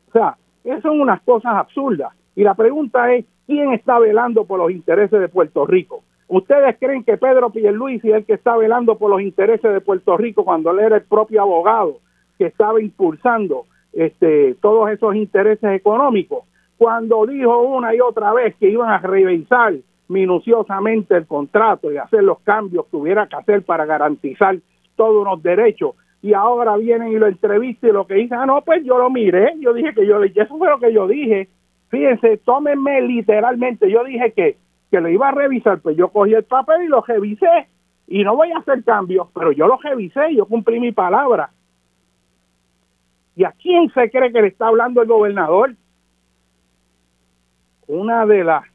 O sea, eso son unas cosas absurdas. Y la pregunta es, ¿quién está velando por los intereses de Puerto Rico? ¿Ustedes creen que Pedro Pierluisi es el que está velando por los intereses de Puerto Rico cuando él era el propio abogado que estaba impulsando este, todos esos intereses económicos? Cuando dijo una y otra vez que iban a revisar minuciosamente el contrato y hacer los cambios que hubiera que hacer para garantizar todos los derechos, y ahora vienen y lo entrevistan y lo que dicen, ah, no, pues yo lo miré, yo dije que yo, eso fue lo que yo dije, Fíjense, tómenme literalmente. Yo dije que, que lo iba a revisar, pues yo cogí el papel y lo revisé. Y no voy a hacer cambios, pero yo lo revisé yo cumplí mi palabra. ¿Y a quién se cree que le está hablando el gobernador? Una de las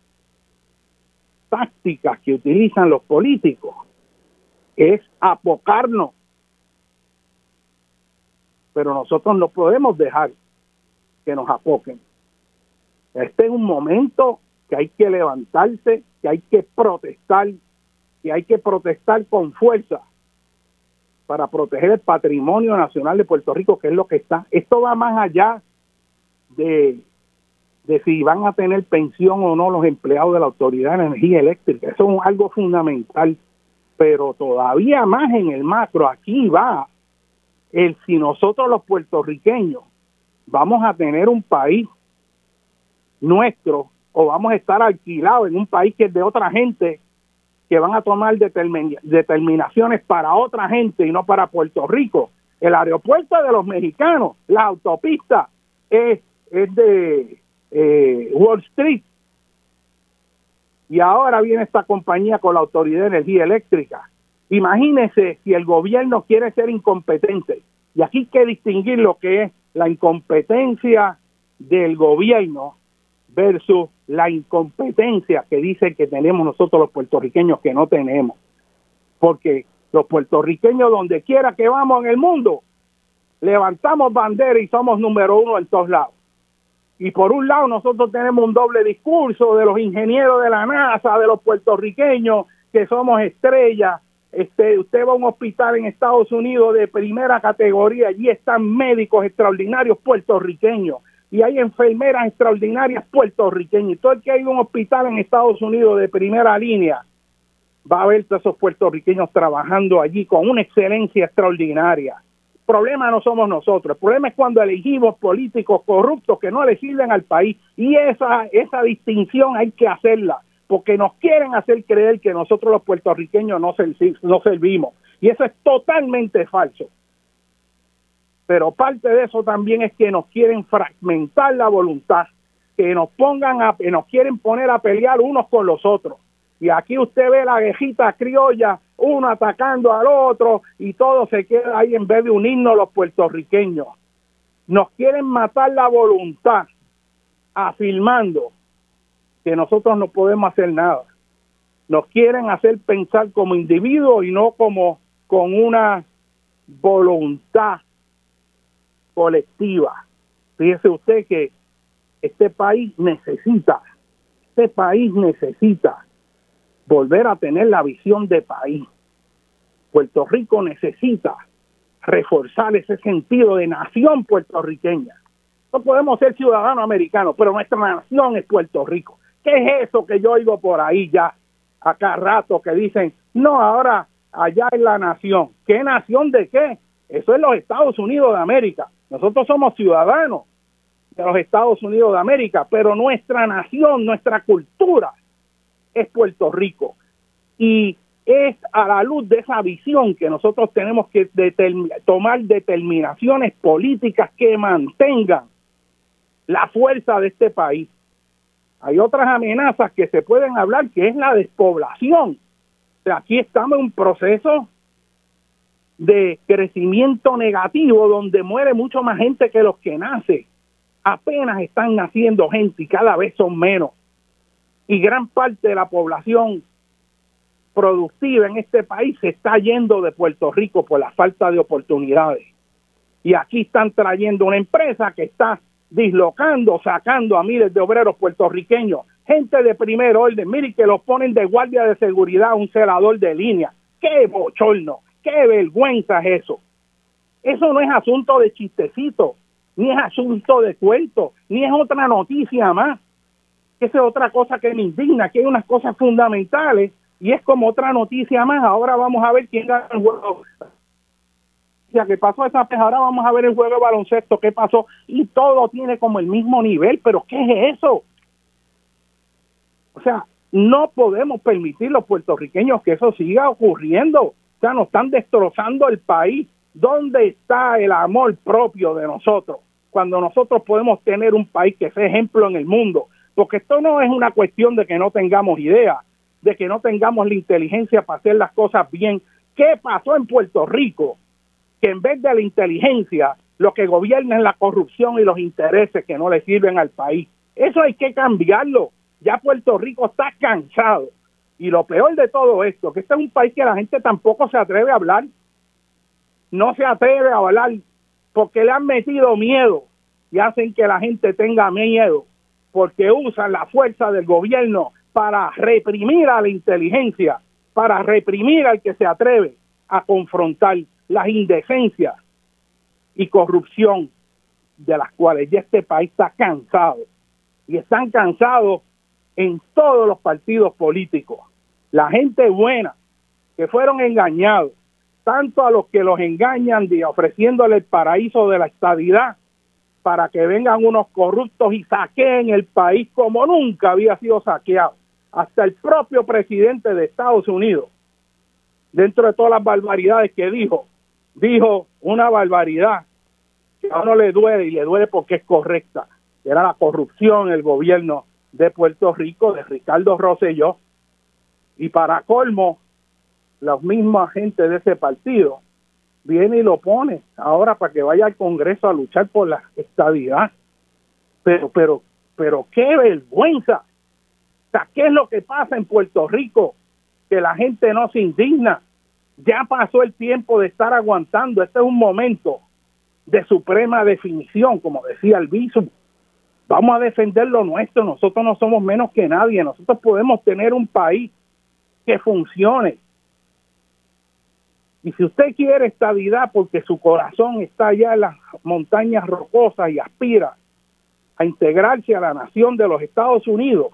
tácticas que utilizan los políticos es apocarnos. Pero nosotros no podemos dejar que nos apoquen. Este es un momento que hay que levantarse, que hay que protestar, que hay que protestar con fuerza para proteger el patrimonio nacional de Puerto Rico, que es lo que está. Esto va más allá de, de si van a tener pensión o no los empleados de la Autoridad de Energía Eléctrica. Eso es algo fundamental. Pero todavía más en el macro, aquí va el si nosotros los puertorriqueños vamos a tener un país nuestro o vamos a estar alquilados en un país que es de otra gente que van a tomar determinaciones para otra gente y no para Puerto Rico. El aeropuerto de los mexicanos, la autopista es, es de eh, Wall Street. Y ahora viene esta compañía con la Autoridad de Energía Eléctrica. Imagínese si el gobierno quiere ser incompetente. Y aquí hay que distinguir lo que es la incompetencia del gobierno versus la incompetencia que dicen que tenemos nosotros los puertorriqueños que no tenemos. Porque los puertorriqueños donde quiera que vamos en el mundo, levantamos bandera y somos número uno en todos lados. Y por un lado nosotros tenemos un doble discurso de los ingenieros de la NASA, de los puertorriqueños, que somos estrellas. Este, usted va a un hospital en Estados Unidos de primera categoría, allí están médicos extraordinarios puertorriqueños y hay enfermeras extraordinarias puertorriqueñas. Todo el que hay un hospital en Estados Unidos de primera línea va a ver a esos puertorriqueños trabajando allí con una excelencia extraordinaria. Problema no somos nosotros, el problema es cuando elegimos políticos corruptos que no le sirven al país y esa, esa distinción hay que hacerla porque nos quieren hacer creer que nosotros los puertorriqueños no, no servimos y eso es totalmente falso. Pero parte de eso también es que nos quieren fragmentar la voluntad, que nos pongan a, que nos quieren poner a pelear unos con los otros. Y aquí usted ve la viejita criolla, uno atacando al otro y todo se queda ahí en vez de unirnos los puertorriqueños. Nos quieren matar la voluntad afirmando que nosotros no podemos hacer nada. Nos quieren hacer pensar como individuos y no como con una voluntad colectiva. Fíjese usted que este país necesita, este país necesita volver a tener la visión de país. Puerto Rico necesita reforzar ese sentido de nación puertorriqueña. No podemos ser ciudadanos americanos, pero nuestra nación es Puerto Rico. ¿Qué es eso que yo oigo por ahí ya acá rato que dicen, no, ahora allá es la nación? ¿Qué nación de qué? Eso es los Estados Unidos de América. Nosotros somos ciudadanos de los Estados Unidos de América, pero nuestra nación, nuestra cultura es Puerto Rico. Y es a la luz de esa visión que nosotros tenemos que tomar determinaciones políticas que mantengan la fuerza de este país. Hay otras amenazas que se pueden hablar, que es la despoblación. Aquí estamos en un proceso de crecimiento negativo donde muere mucho más gente que los que nace. Apenas están naciendo gente y cada vez son menos. Y gran parte de la población productiva en este país se está yendo de Puerto Rico por la falta de oportunidades. Y aquí están trayendo una empresa que está dislocando, sacando a miles de obreros puertorriqueños, gente de primer orden, mire que los ponen de guardia de seguridad, un celador de línea. ¡Qué bochorno! ¡Qué vergüenza es eso! Eso no es asunto de chistecito, ni es asunto de cuento, ni es otra noticia más. Esa es otra cosa que me indigna, que hay unas cosas fundamentales y es como otra noticia más. Ahora vamos a ver quién gana el juego. ¿Qué pasó esa vez? Ahora vamos a ver el juego de baloncesto, qué pasó. Y todo tiene como el mismo nivel, pero ¿qué es eso? O sea, no podemos permitir los puertorriqueños que eso siga ocurriendo sea, nos están destrozando el país. ¿Dónde está el amor propio de nosotros? Cuando nosotros podemos tener un país que sea ejemplo en el mundo. Porque esto no es una cuestión de que no tengamos idea, de que no tengamos la inteligencia para hacer las cosas bien. ¿Qué pasó en Puerto Rico? Que en vez de la inteligencia, lo que gobierna es la corrupción y los intereses que no le sirven al país. Eso hay que cambiarlo. Ya Puerto Rico está cansado y lo peor de todo esto, que este es un país que la gente tampoco se atreve a hablar. No se atreve a hablar porque le han metido miedo y hacen que la gente tenga miedo porque usan la fuerza del gobierno para reprimir a la inteligencia, para reprimir al que se atreve a confrontar las indecencias y corrupción de las cuales ya este país está cansado. Y están cansados en todos los partidos políticos. La gente buena que fueron engañados, tanto a los que los engañan de ofreciéndole el paraíso de la estabilidad para que vengan unos corruptos y saqueen el país como nunca había sido saqueado. Hasta el propio presidente de Estados Unidos, dentro de todas las barbaridades que dijo, dijo una barbaridad que a uno le duele y le duele porque es correcta, era la corrupción el gobierno de Puerto Rico, de Ricardo Rosselló, y para colmo, los mismos agentes de ese partido viene y lo pone ahora para que vaya al Congreso a luchar por la estabilidad. Pero, pero, pero qué vergüenza. O sea, ¿qué es lo que pasa en Puerto Rico? Que la gente no se indigna. Ya pasó el tiempo de estar aguantando. Este es un momento de suprema definición, como decía el viso. Vamos a defender lo nuestro. Nosotros no somos menos que nadie. Nosotros podemos tener un país que funcione. Y si usted quiere estabilidad porque su corazón está allá en las montañas rocosas y aspira a integrarse a la nación de los Estados Unidos,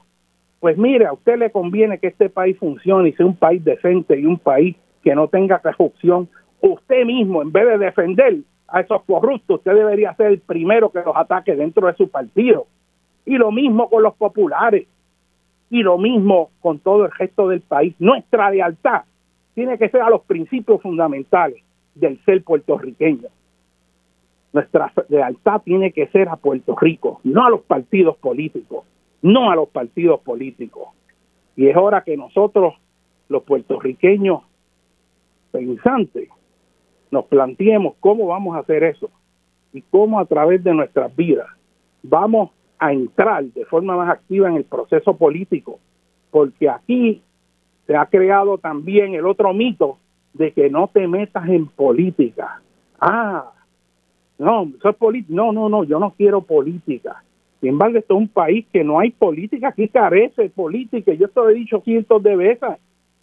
pues mire, a usted le conviene que este país funcione y sea un país decente y un país que no tenga corrupción. Usted mismo, en vez de defender a esos corruptos, usted debería ser el primero que los ataque dentro de su partido. Y lo mismo con los populares. Y lo mismo con todo el resto del país. Nuestra lealtad tiene que ser a los principios fundamentales del ser puertorriqueño. Nuestra lealtad tiene que ser a Puerto Rico, no a los partidos políticos, no a los partidos políticos. Y es hora que nosotros, los puertorriqueños pensantes, nos planteemos cómo vamos a hacer eso y cómo a través de nuestras vidas vamos a entrar de forma más activa en el proceso político, porque aquí se ha creado también el otro mito de que no te metas en política. Ah, no, es No, no, no, yo no quiero política. Sin embargo, esto es un país que no hay política, aquí carece política. Yo esto lo he dicho cientos de veces.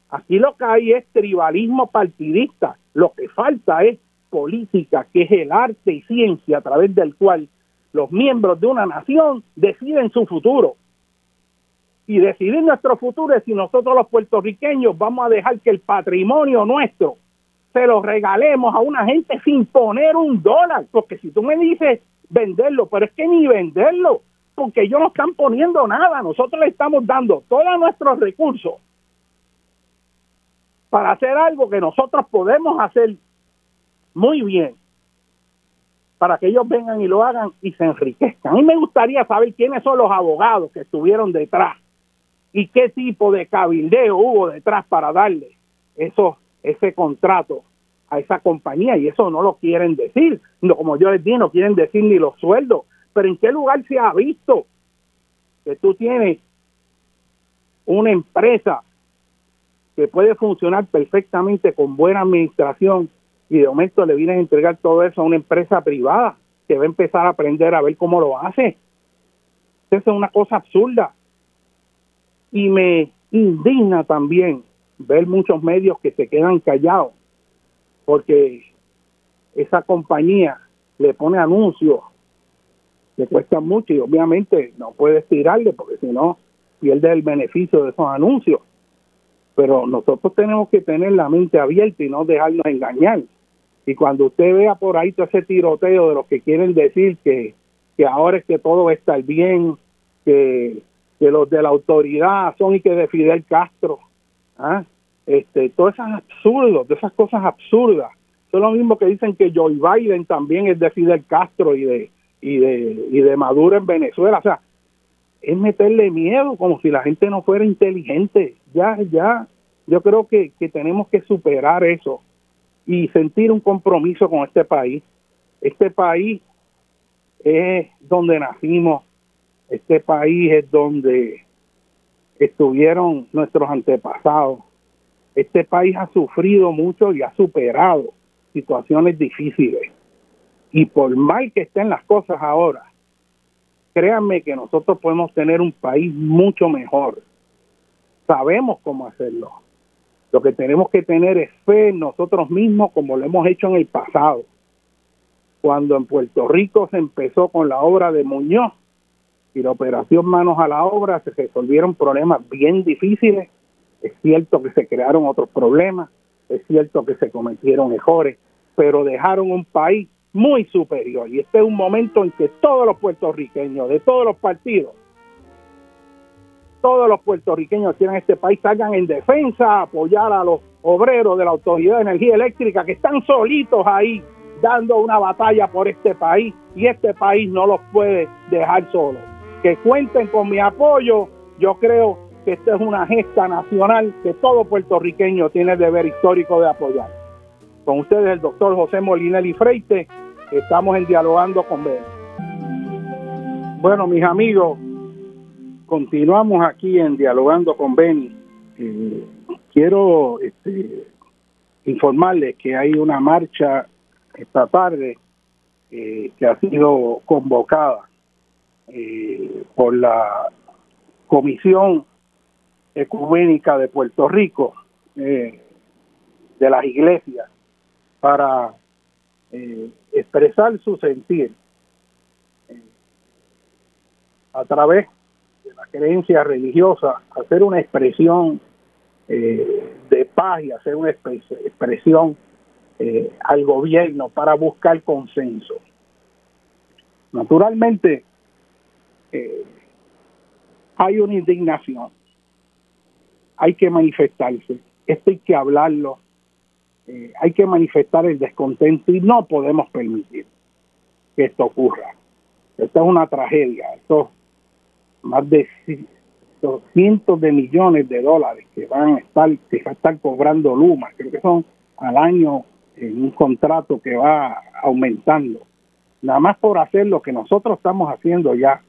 Aquí lo que hay es tribalismo partidista. Lo que falta es política, que es el arte y ciencia a través del cual los miembros de una nación deciden su futuro. Y decidir nuestro futuro es si nosotros los puertorriqueños vamos a dejar que el patrimonio nuestro se lo regalemos a una gente sin poner un dólar, porque si tú me dices venderlo, pero es que ni venderlo, porque ellos no están poniendo nada, nosotros le estamos dando todos nuestros recursos para hacer algo que nosotros podemos hacer muy bien, para que ellos vengan y lo hagan y se enriquezcan. A mí me gustaría saber quiénes son los abogados que estuvieron detrás y qué tipo de cabildeo hubo detrás para darle esos ese contrato a esa compañía y eso no lo quieren decir. No, como yo les dije, no quieren decir ni los sueldos. Pero ¿en qué lugar se ha visto que tú tienes una empresa que puede funcionar perfectamente con buena administración y de momento le vienen a entregar todo eso a una empresa privada que va a empezar a aprender a ver cómo lo hace? Eso es una cosa absurda. Y me indigna también ver muchos medios que se quedan callados porque esa compañía le pone anuncios que cuestan mucho y obviamente no puedes tirarle porque si no pierde el beneficio de esos anuncios. Pero nosotros tenemos que tener la mente abierta y no dejarnos engañar. Y cuando usted vea por ahí todo ese tiroteo de los que quieren decir que, que ahora es que todo va a estar bien, que, que los de la autoridad son y que de Fidel Castro, ¿ah? este, todo eso es absurdo, de esas cosas absurdas. Son lo mismo que dicen que Joe Biden también es de Fidel Castro y de, y de, y de Maduro en Venezuela. O sea, es meterle miedo como si la gente no fuera inteligente. Ya, ya, yo creo que, que tenemos que superar eso y sentir un compromiso con este país. Este país es donde nacimos, este país es donde estuvieron nuestros antepasados, este país ha sufrido mucho y ha superado situaciones difíciles. Y por mal que estén las cosas ahora, créanme que nosotros podemos tener un país mucho mejor. Sabemos cómo hacerlo. Lo que tenemos que tener es fe en nosotros mismos como lo hemos hecho en el pasado. Cuando en Puerto Rico se empezó con la obra de Muñoz y la operación Manos a la Obra, se resolvieron problemas bien difíciles es cierto que se crearon otros problemas, es cierto que se cometieron errores, pero dejaron un país muy superior. Y este es un momento en que todos los puertorriqueños, de todos los partidos, todos los puertorriqueños que tienen este país salgan en defensa, apoyar a los obreros de la Autoridad de Energía Eléctrica que están solitos ahí dando una batalla por este país y este país no los puede dejar solos. Que cuenten con mi apoyo, yo creo que esta es una gesta nacional que todo puertorriqueño tiene el deber histórico de apoyar. Con ustedes el doctor José Molinelli Freite, estamos en Dialogando con Ben. Bueno, mis amigos, continuamos aquí en Dialogando con Beni. Eh, quiero este, informarles que hay una marcha esta tarde eh, que ha sido convocada eh, por la Comisión Ecuménica de Puerto Rico de las iglesias para expresar su sentir a través de la creencia religiosa, hacer una expresión eh, de paz y hacer una expresión eh, al gobierno para buscar consenso. Naturalmente, eh, hay una indignación, hay que manifestarse, esto hay que hablarlo, hay que manifestar el descontento y no podemos permitir que esto ocurra. Esto es una tragedia, esto más de cientos de millones de dólares que van a estar que va a estar cobrando Luma, creo que son al año en un contrato que va aumentando, nada más por hacer lo que nosotros estamos haciendo ya,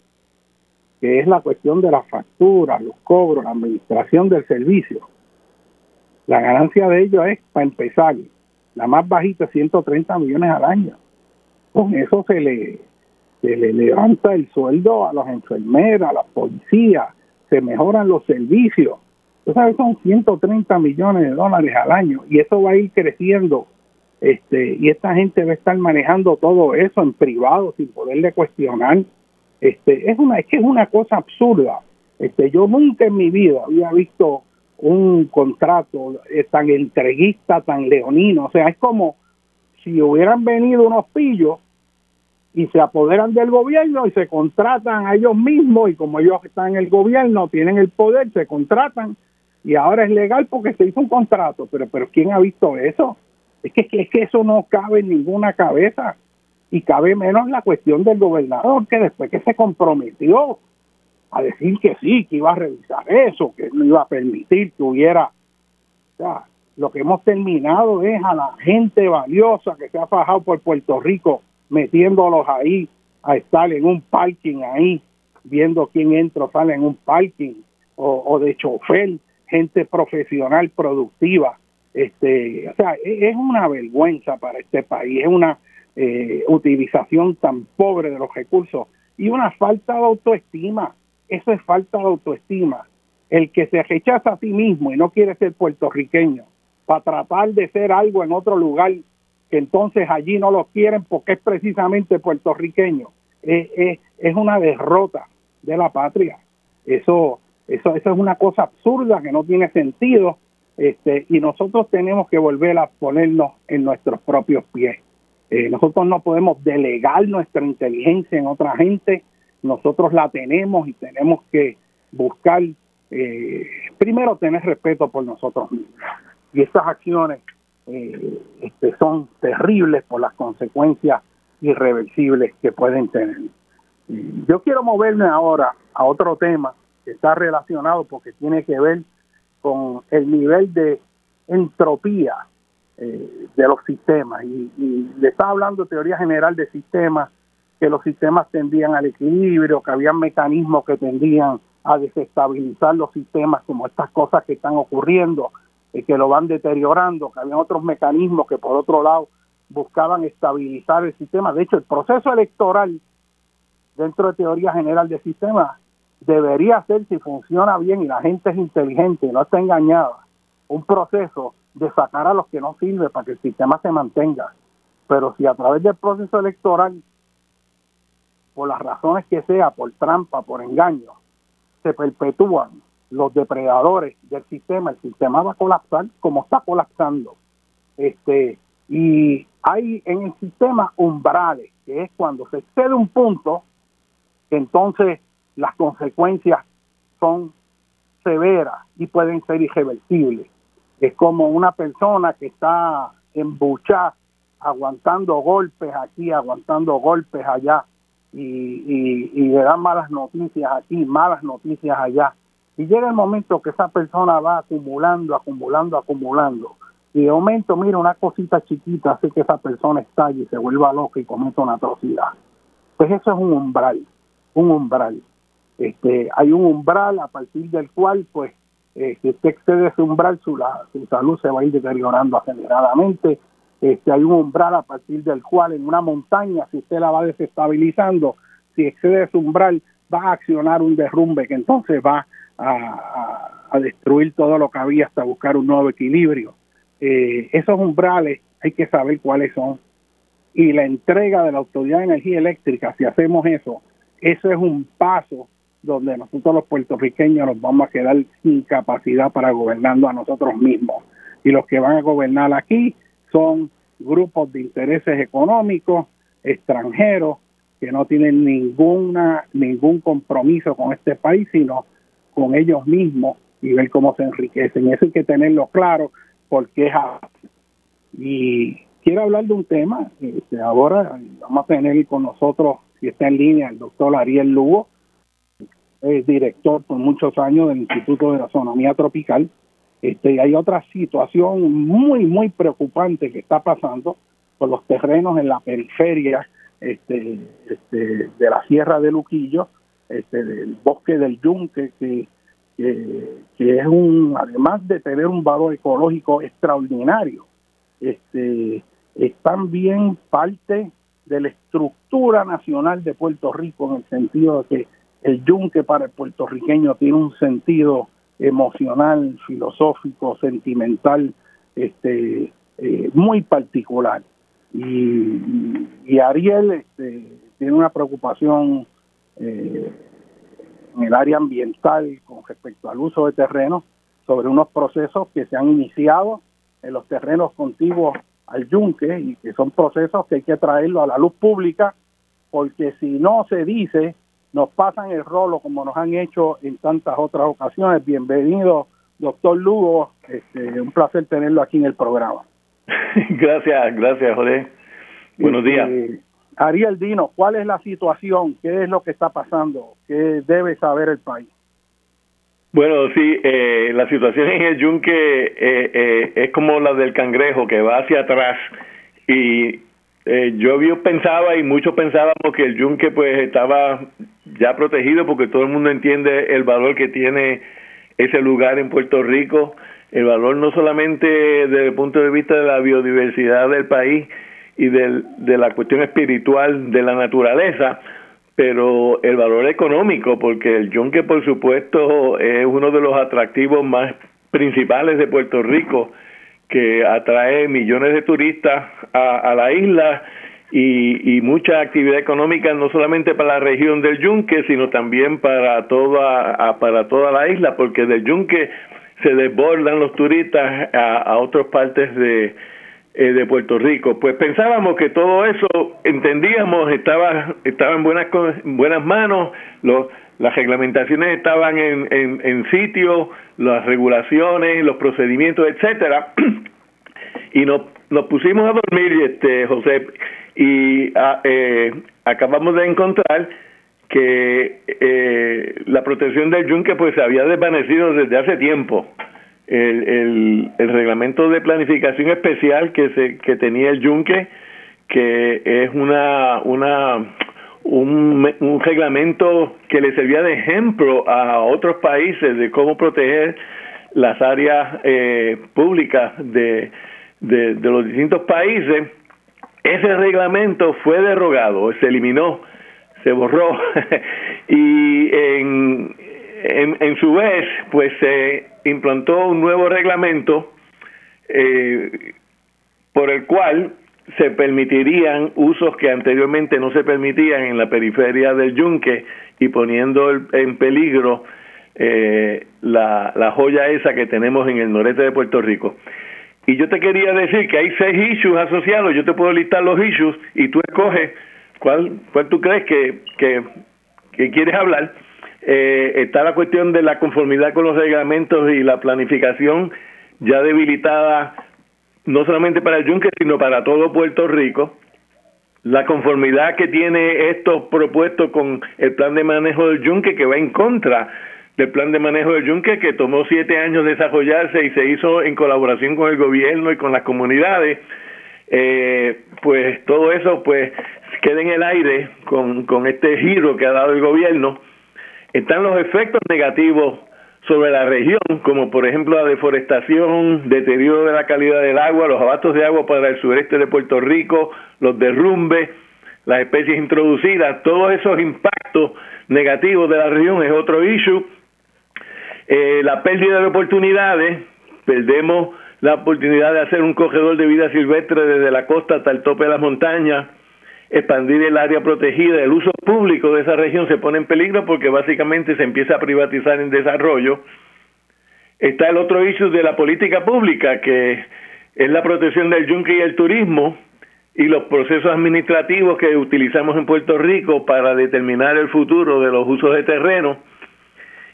que es la cuestión de las facturas, los cobros, la administración del servicio. La ganancia de ellos es, para empezar, la más bajita, 130 millones al año. Con eso se le se le levanta el sueldo a las enfermeras, a la policía, se mejoran los servicios. Tú sabes, son 130 millones de dólares al año y eso va a ir creciendo. Este, y esta gente va a estar manejando todo eso en privado sin poderle cuestionar. Este, es una, es que es una cosa absurda. Este, yo nunca en mi vida había visto un contrato tan entreguista, tan leonino. O sea, es como si hubieran venido unos pillos y se apoderan del gobierno y se contratan a ellos mismos y como ellos están en el gobierno, tienen el poder, se contratan y ahora es legal porque se hizo un contrato, pero pero ¿quién ha visto eso? Es que, es que eso no cabe en ninguna cabeza y cabe menos la cuestión del gobernador que después que se comprometió a decir que sí, que iba a revisar eso, que no iba a permitir que hubiera, o sea, lo que hemos terminado es a la gente valiosa que se ha fajado por Puerto Rico metiéndolos ahí a estar en un parking ahí, viendo quién entra o sale en un parking, o, de chofer, gente profesional productiva. Este, o sea, e, es una vergüenza para este país, es una eh, utilización tan pobre de los recursos y una falta de autoestima. Eso es falta de autoestima. El que se rechaza a sí mismo y no quiere ser puertorriqueño para tratar de ser algo en otro lugar que entonces allí no lo quieren porque es precisamente puertorriqueño. Es, es, una derrota de la patria. Eso, eso, eso es una cosa absurda que no tiene sentido este, y nosotros tenemos que volver a ponernos en nuestros propios pies. Eh, nosotros no podemos delegar nuestra inteligencia en otra gente, nosotros la tenemos y tenemos que buscar, eh, primero tener respeto por nosotros mismos. Y estas acciones eh, este, son terribles por las consecuencias irreversibles que pueden tener. Yo quiero moverme ahora a otro tema que está relacionado porque tiene que ver con el nivel de entropía eh, de los sistemas. Y, y, le estaba hablando de teoría general de sistemas, que los sistemas tendían al equilibrio, que había mecanismos que tendían a desestabilizar los sistemas, como estas cosas que están ocurriendo y que lo van deteriorando, que había otros mecanismos que por otro lado buscaban estabilizar el sistema. De hecho, el proceso electoral dentro de teoría general de sistema debería ser, si funciona bien y la gente es inteligente no está engañada, un proceso de sacar a los que no sirve para que el sistema se mantenga. Pero si a través del proceso electoral, por las razones que sea, por trampa, por engaño, se perpetúan los depredadores del sistema, el sistema va a colapsar como está colapsando. Este, y hay en el sistema umbrales, que es cuando se excede un punto, entonces las consecuencias son severas y pueden ser irreversibles. Es como una persona que está embuchada, aguantando golpes aquí, aguantando golpes allá, y, y, y le dan malas noticias aquí, malas noticias allá y llega el momento que esa persona va acumulando, acumulando, acumulando. Y de momento, mira, una cosita chiquita hace que esa persona estalle y se vuelva loca y cometa una atrocidad. Pues eso es un umbral, un umbral. Este, hay un umbral a partir del cual, pues, eh, si usted excede ese umbral, su, su salud se va a ir deteriorando aceleradamente. Este, hay un umbral a partir del cual en una montaña, si usted la va desestabilizando, si excede ese umbral, va a accionar un derrumbe que entonces va a, destruir todo lo que había hasta buscar un nuevo equilibrio. Eh, esos umbrales hay que saber cuáles son. Y la entrega de la Autoridad de Energía Eléctrica, si hacemos eso, eso es un paso donde nosotros los puertorriqueños nos vamos a quedar sin capacidad para gobernando a nosotros mismos. Y los que van a gobernar aquí son grupos de intereses económicos extranjeros que no tienen ninguna ningún compromiso con este país, sino con ellos mismos y ver cómo se enriquecen. Eso hay que tenerlo claro porque es. Y quiero hablar de un tema, este, ahora vamos a tener con nosotros, si está en línea, el doctor Ariel Lugo, es director por muchos años del Instituto de Astronomía Tropical. Este, hay otra situación muy, muy preocupante que está pasando con los terrenos en la periferia este, este, de la Sierra de Luquillo, este, del bosque del Yunque, que, que, es un, además de tener un valor ecológico extraordinario, este, es también parte de la estructura nacional de Puerto Rico en el sentido de que el yunque para el puertorriqueño tiene un sentido emocional, filosófico, sentimental, este, eh, muy particular. Y, Ariel este, tiene una preocupación eh, en el área ambiental con respecto al uso de terrenos sobre unos procesos que se han iniciado en los terrenos contiguos al yunque y que son procesos que hay que traerlo a la luz pública porque si no se dice nos pasan el rolo como nos han hecho en tantas otras ocasiones. Bienvenido, doctor Lugo. Este, un placer tenerlo aquí en el programa. gracias, gracias, José. Buenos días. Este, Ariel Dino, ¿cuál es la situación? ¿Qué es lo que está pasando? ¿Qué debe saber el país? Bueno, sí, eh, la situación en el yunque eh, eh, es como la del cangrejo que va hacia atrás y yo pensaba y muchos pensábamos que el yunque pues estaba ya protegido porque todo el mundo entiende el valor que tiene ese lugar en Puerto Rico, el valor no solamente desde el punto de vista de la biodiversidad del país y del, de la cuestión espiritual de la naturaleza, pero el valor económico, porque el yunque por supuesto es uno de los atractivos más principales de Puerto Rico, que atrae millones de turistas a, a la isla y, mucha actividad económica no solamente para la región del Yunque, sino también para toda, para toda la isla, porque del Yunque se desbordan los turistas a, otras partes de, eh, de Puerto Rico. Pues pensábamos que todo eso, entendíamos, estaba, estaba en buenas, buenas manos, las reglamentaciones estaban en, en, en sitio, las regulaciones, los procedimientos, etcétera, y nos, nos pusimos a dormir, este José, y ah, eh, acabamos de encontrar que eh, la protección del yunque pues se había desvanecido desde hace tiempo. El, el, reglamento de planificación especial que se que tenía el yunque que es una una un, un reglamento que le servía de ejemplo a otros países de cómo proteger las áreas eh, públicas de, de, de los distintos países ese reglamento fue derogado, se eliminó, se borró y en, en, su vez pues se implantó un nuevo reglamento eh, por el cual se permitirían usos que anteriormente no se permitían en la periferia del yunque y poniendo en peligro eh, la joya esa que tenemos en el noreste de Puerto Rico. Y yo te quería decir que hay seis issues asociados, yo te puedo listar los issues y tú escoges cuál, cuál tú crees que, que, quieres hablar. Eh, está la cuestión de la conformidad con los reglamentos y la planificación ya debilitada no solamente para el Yunque, sino para todo Puerto Rico. La conformidad que tiene esto propuesto con el plan de manejo del Yunque, que va en contra del plan de manejo del yunque que tomó siete años desarrollarse y se hizo en colaboración con el gobierno y con las comunidades. Eh, pues todo eso pues queda en el aire con, con este giro que ha dado el gobierno. Están los efectos negativos sobre la región, como por ejemplo la deforestación, deterioro de la calidad del agua, los abastos de agua para el sureste de Puerto Rico, los derrumbes, las especies introducidas, todos esos impactos negativos de la región es otro issue. Eh, la pérdida de oportunidades, perdemos la oportunidad de hacer un corredor de vida silvestre desde la costa hasta el tope de las montañas, expandir el área protegida, el uso público de esa región se pone en peligro porque básicamente se empieza a privatizar en desarrollo. Está el otro issue de la política pública, que es la protección del yunque y el turismo y los procesos administrativos que utilizamos en Puerto Rico para determinar el futuro de los usos de terreno.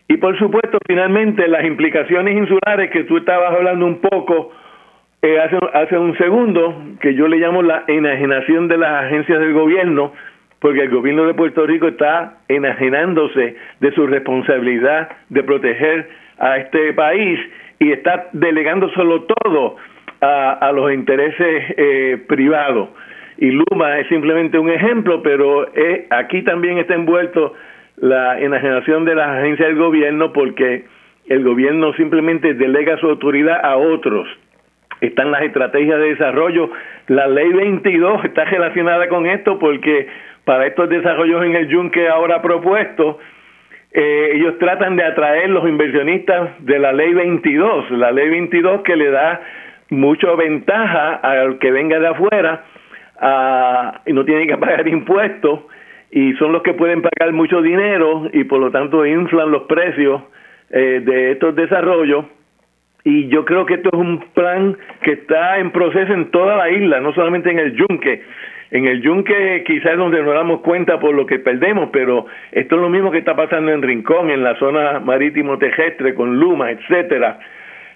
Y por supuesto, finalmente, las implicaciones insulares que tú estabas hablando un poco eh, hace, hace un segundo, que yo le llamo la enajenación de las agencias del gobierno, porque el gobierno de Puerto Rico está enajenándose de su responsabilidad de proteger a este país y está delegando solo todo a, a los intereses eh, privados. Y Luma es simplemente un ejemplo, pero eh, aquí también está envuelto la enajenación de las agencias del gobierno porque el gobierno simplemente delega su autoridad a otros están las estrategias de desarrollo. La ley 22 está relacionada con esto porque para estos desarrollos en el yunque ahora propuesto, eh, ellos tratan de atraer los inversionistas de la ley 22, la ley 22 que le da mucha ventaja al que venga de afuera y no tiene que pagar impuestos y son los que pueden pagar mucho dinero y por lo tanto inflan los precios eh, de estos desarrollos y yo creo que esto es un plan que está en proceso en toda la isla, no solamente en el yunque. En el yunque quizás donde nos damos cuenta por lo que perdemos, pero esto es lo mismo que está pasando en Rincón, en la zona marítimo terrestre, con Luma, etcétera.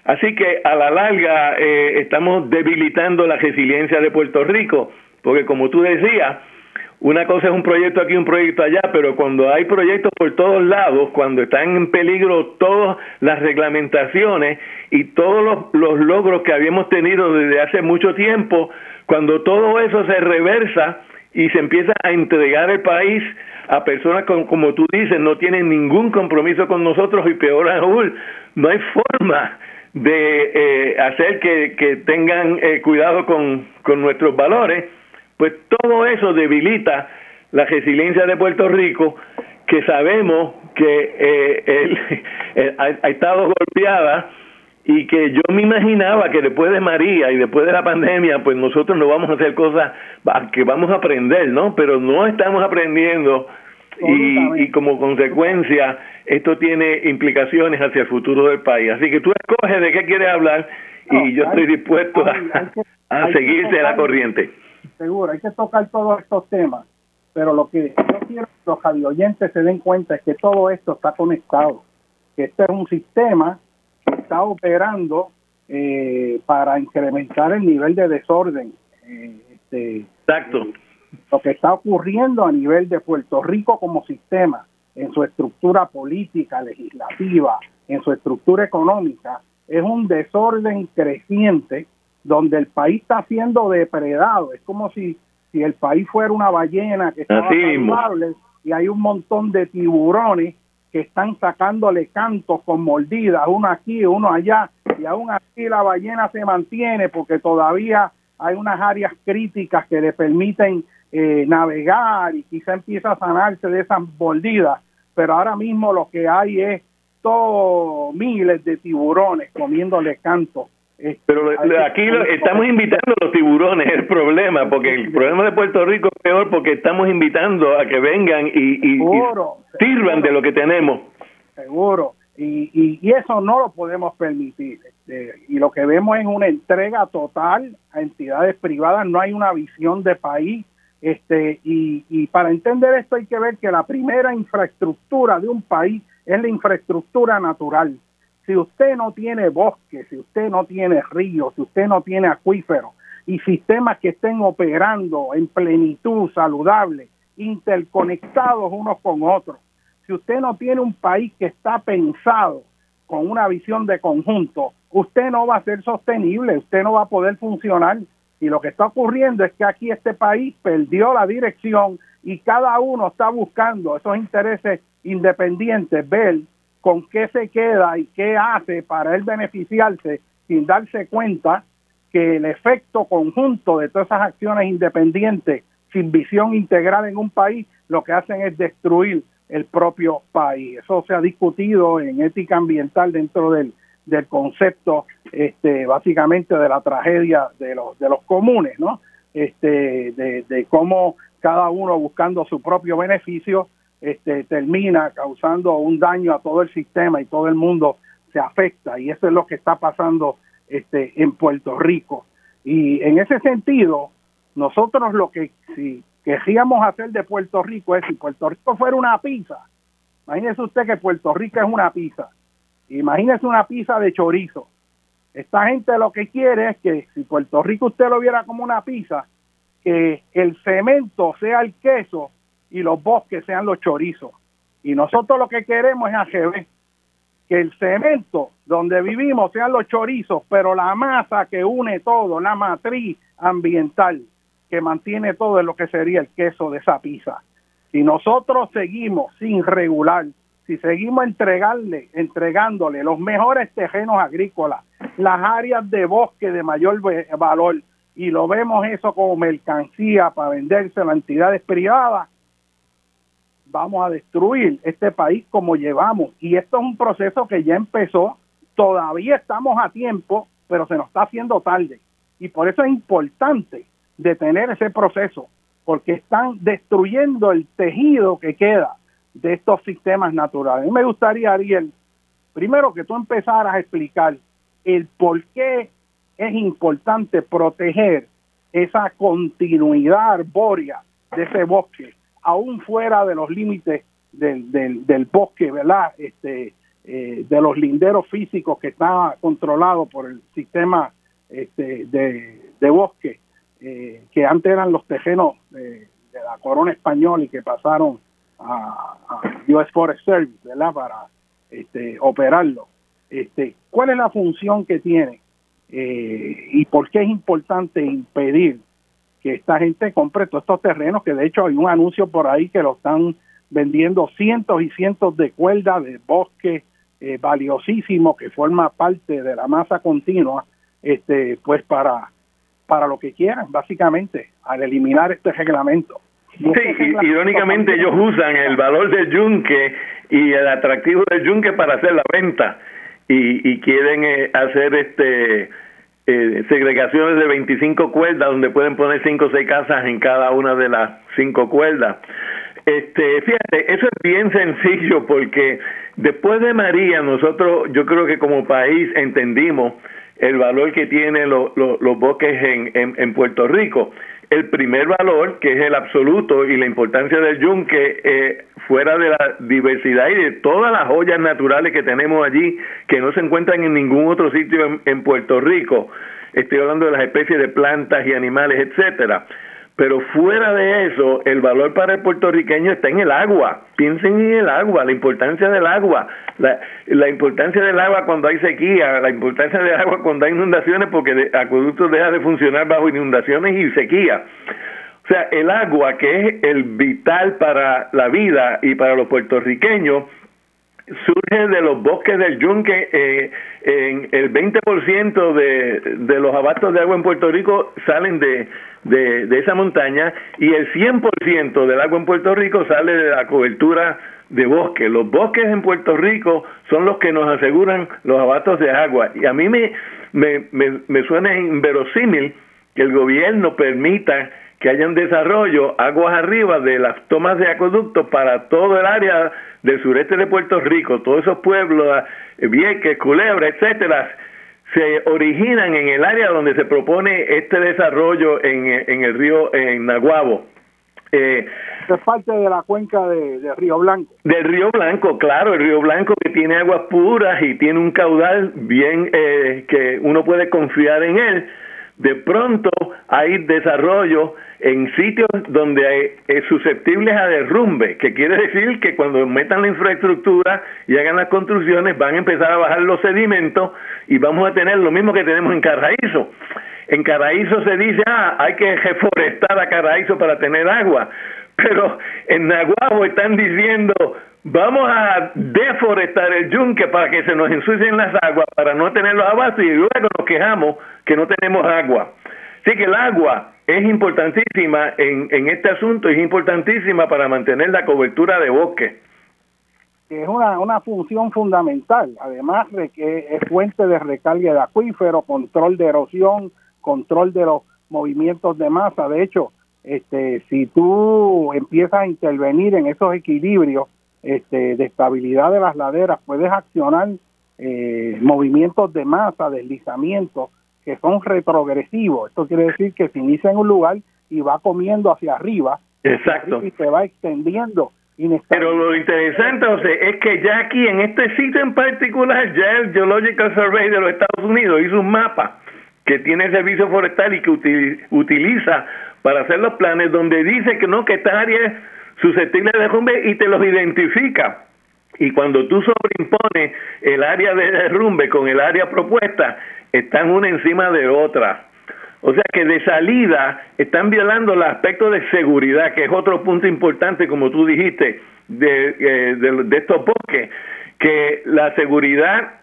Así que a la larga eh, estamos debilitando la resiliencia de Puerto Rico, porque como tú decías, una cosa es un proyecto aquí, un proyecto allá, pero cuando hay proyectos por todos lados, cuando están en peligro todas las reglamentaciones y todos los, logros que habíamos tenido desde hace mucho tiempo, cuando todo eso se reversa y se empieza a entregar el país a personas como tú dices, no tienen ningún compromiso con nosotros y peor aún, no hay forma de eh, hacer que, tengan eh, cuidado con, con nuestros valores pues todo eso debilita la resiliencia de Puerto Rico, que sabemos que eh, ha, estado golpeada y que yo me imaginaba que después de María y después de la pandemia, pues nosotros no vamos a hacer cosas que vamos a aprender, ¿no? Pero no estamos aprendiendo y, y, como consecuencia esto tiene implicaciones hacia el futuro del país. Así que tú escoges de qué quieres hablar y yo estoy dispuesto a, a seguirse la corriente seguro, hay que tocar todos estos temas, pero lo que yo quiero que los radioyentes se den cuenta es que todo esto está conectado, que este es un sistema que está operando eh, para incrementar el nivel de desorden. Eh, este, Exacto. lo que está ocurriendo a nivel de Puerto Rico como sistema, en su estructura política, legislativa, en su estructura económica, es un desorden creciente donde el país está siendo depredado. Es como si, si el país fuera una ballena que está saludable y hay un montón de tiburones que están sacándole cantos con mordidas, uno aquí, uno allá, y aún así la ballena se mantiene porque todavía hay unas áreas críticas que le permiten eh, navegar y quizá empieza a sanarse de esas mordidas, pero ahora mismo lo que hay es todos miles de tiburones comiéndole cantos pero aquí estamos invitando a los tiburones, es el problema, porque el problema de Puerto Rico es peor porque estamos invitando a que vengan y, y, sirvan de lo que tenemos. Seguro, y, y, eso no lo podemos permitir. Este, y lo que vemos es una entrega total a entidades privadas, no hay una visión de país. Este, y, y para entender esto hay que ver que la primera infraestructura de un país es la infraestructura natural si usted no tiene bosque, si usted no tiene ríos, si usted no tiene acuíferos y sistemas que estén operando en plenitud, saludable, interconectados unos con otros, si usted no tiene un país que está pensado con una visión de conjunto, usted no va a ser sostenible, usted no va a poder funcionar. Y lo que está ocurriendo es que aquí este país perdió la dirección y cada uno está buscando esos intereses independientes ver con qué se queda y qué hace para él beneficiarse sin darse cuenta que el efecto conjunto de todas esas acciones independientes sin visión integral en un país lo que hacen es destruir el propio país. Eso se ha discutido en ética ambiental dentro del, del concepto este, básicamente de la tragedia de los, de los comunes, ¿no? Este, de, de cómo cada uno buscando su propio beneficio este, termina causando un daño a todo el sistema y todo el mundo se afecta y eso es lo que está pasando este, en Puerto Rico. Y en ese sentido, nosotros lo que si queríamos hacer de Puerto Rico es si Puerto Rico fuera una pizza, imagínese usted que Puerto Rico es una pizza, imagínese una pizza de chorizo. Esta gente lo que quiere es que si Puerto Rico usted lo viera como una pizza, que el cemento sea el queso y los bosques sean los chorizos. Y nosotros lo que queremos es AGB, que el cemento donde vivimos sean los chorizos, pero la masa que une todo, la matriz ambiental que mantiene todo es lo que sería el queso de esa pizza. Si nosotros seguimos sin regular, si seguimos entregarle, entregándole los mejores terrenos agrícolas, las áreas de bosque de mayor valor, y lo vemos eso como mercancía para venderse a entidades privadas, vamos a destruir este país como llevamos. Y esto es un proceso que ya empezó, todavía estamos a tiempo, pero se nos está haciendo tarde. Y por eso es importante detener ese proceso, porque están destruyendo el tejido que queda de estos sistemas naturales. A me gustaría, Ariel, primero que tú empezaras a explicar el por qué es importante proteger esa continuidad arbórea de ese bosque aún fuera de los límites del, del, bosque, ¿verdad? Este, eh, de los linderos físicos que está controlado por el sistema este, de, bosque, eh, que antes eran los tejenos de la corona española y que pasaron a, US Forest Service, ¿verdad? Para este, operarlo. Este, ¿Cuál es la función que tiene eh, y por qué es importante impedir que esta gente compre todos estos terrenos, que de hecho hay un anuncio por ahí que lo están vendiendo cientos y cientos de cuerdas de bosque eh, valiosísimo que forma parte de la masa continua, este, pues para, para lo que quieran, básicamente, al eliminar este reglamento. Sí, irónicamente ellos usan el valor del yunque y el atractivo del yunque para hacer la venta y, y quieren eh, hacer este eh, segregaciones de 25 cuerdas donde pueden poner 5 o 6 casas en cada una de las 5 cuerdas. Este, fíjate, eso es bien sencillo porque después de María nosotros yo creo que como país entendimos el valor que tienen los bosques en, en Puerto Rico el primer valor, que es el absoluto y la importancia del yunque, eh, fuera de la diversidad y de todas las joyas naturales que tenemos allí, que no se encuentran en ningún otro sitio en Puerto Rico. Estoy hablando de las especies de plantas y animales, etcétera. Pero fuera de eso, el valor para el puertorriqueño está en el agua. Piensen en el agua, la importancia del agua, la, importancia del agua cuando hay sequía, la importancia del agua cuando hay inundaciones, porque el acueducto deja de funcionar bajo inundaciones y sequía. O sea, el agua, que es el vital para la vida y para los puertorriqueños, surge de los bosques del yunque. Eh, en el 20% de, de los abastos de agua en Puerto Rico salen de, de, de esa montaña y el 100% del agua en Puerto Rico sale de la cobertura de bosque. Los bosques en Puerto Rico son los que nos aseguran los abastos de agua. Y a mí me, me, me, me suena inverosímil que el gobierno permita que haya un desarrollo aguas arriba de las tomas de acueductos para todo el área del sureste de Puerto Rico, todos esos pueblos, eh, Vieques, Culebra, etcétera, se originan en el área donde se propone este desarrollo en, en el río en Naguabo. Eh, es parte de la cuenca de, Río Blanco. Del Río Blanco, claro, el Río Blanco que tiene aguas puras y tiene un caudal bien eh, que uno puede confiar en él. De pronto hay desarrollo en sitios donde es susceptibles a derrumbe, que quiere decir que cuando metan la infraestructura y hagan las construcciones van a empezar a bajar los sedimentos y vamos a tener lo mismo que tenemos en Carraízo. En Carraízo se dice, ah, hay que reforestar a Carraízo para tener agua, pero en Naguabo están diciendo, vamos a deforestar el yunque para que se nos ensucien las aguas, para no tener los abastos y luego nos quejamos que no tenemos agua. Así que el agua es importantísima en, en este asunto, es importantísima para mantener la cobertura de bosque. Es una, una función fundamental, además de que es fuente de recarga de acuífero, control de erosión, control de los movimientos de masa. De hecho, este, si tú empiezas a intervenir en esos equilibrios este, de estabilidad de las laderas, puedes accionar eh, movimientos de masa, deslizamientos que son retrogresivos. Esto quiere decir que se inicia en un lugar y va comiendo hacia arriba. Exacto. Y se va extendiendo. Pero lo interesante, José, es que ya aquí en este sitio en particular, ya el Geological Survey de los Estados Unidos hizo un mapa que tiene servicio forestal y que utiliza para hacer los planes donde dice que no, que esta área es susceptible de derrumbe y te los identifica. Y cuando tú sobreimpones el área de derrumbe con el área propuesta, están una encima de otra. O sea que de salida están violando el aspecto de seguridad, que es otro punto importante, como tú dijiste, de, eh, estos bosques, que la seguridad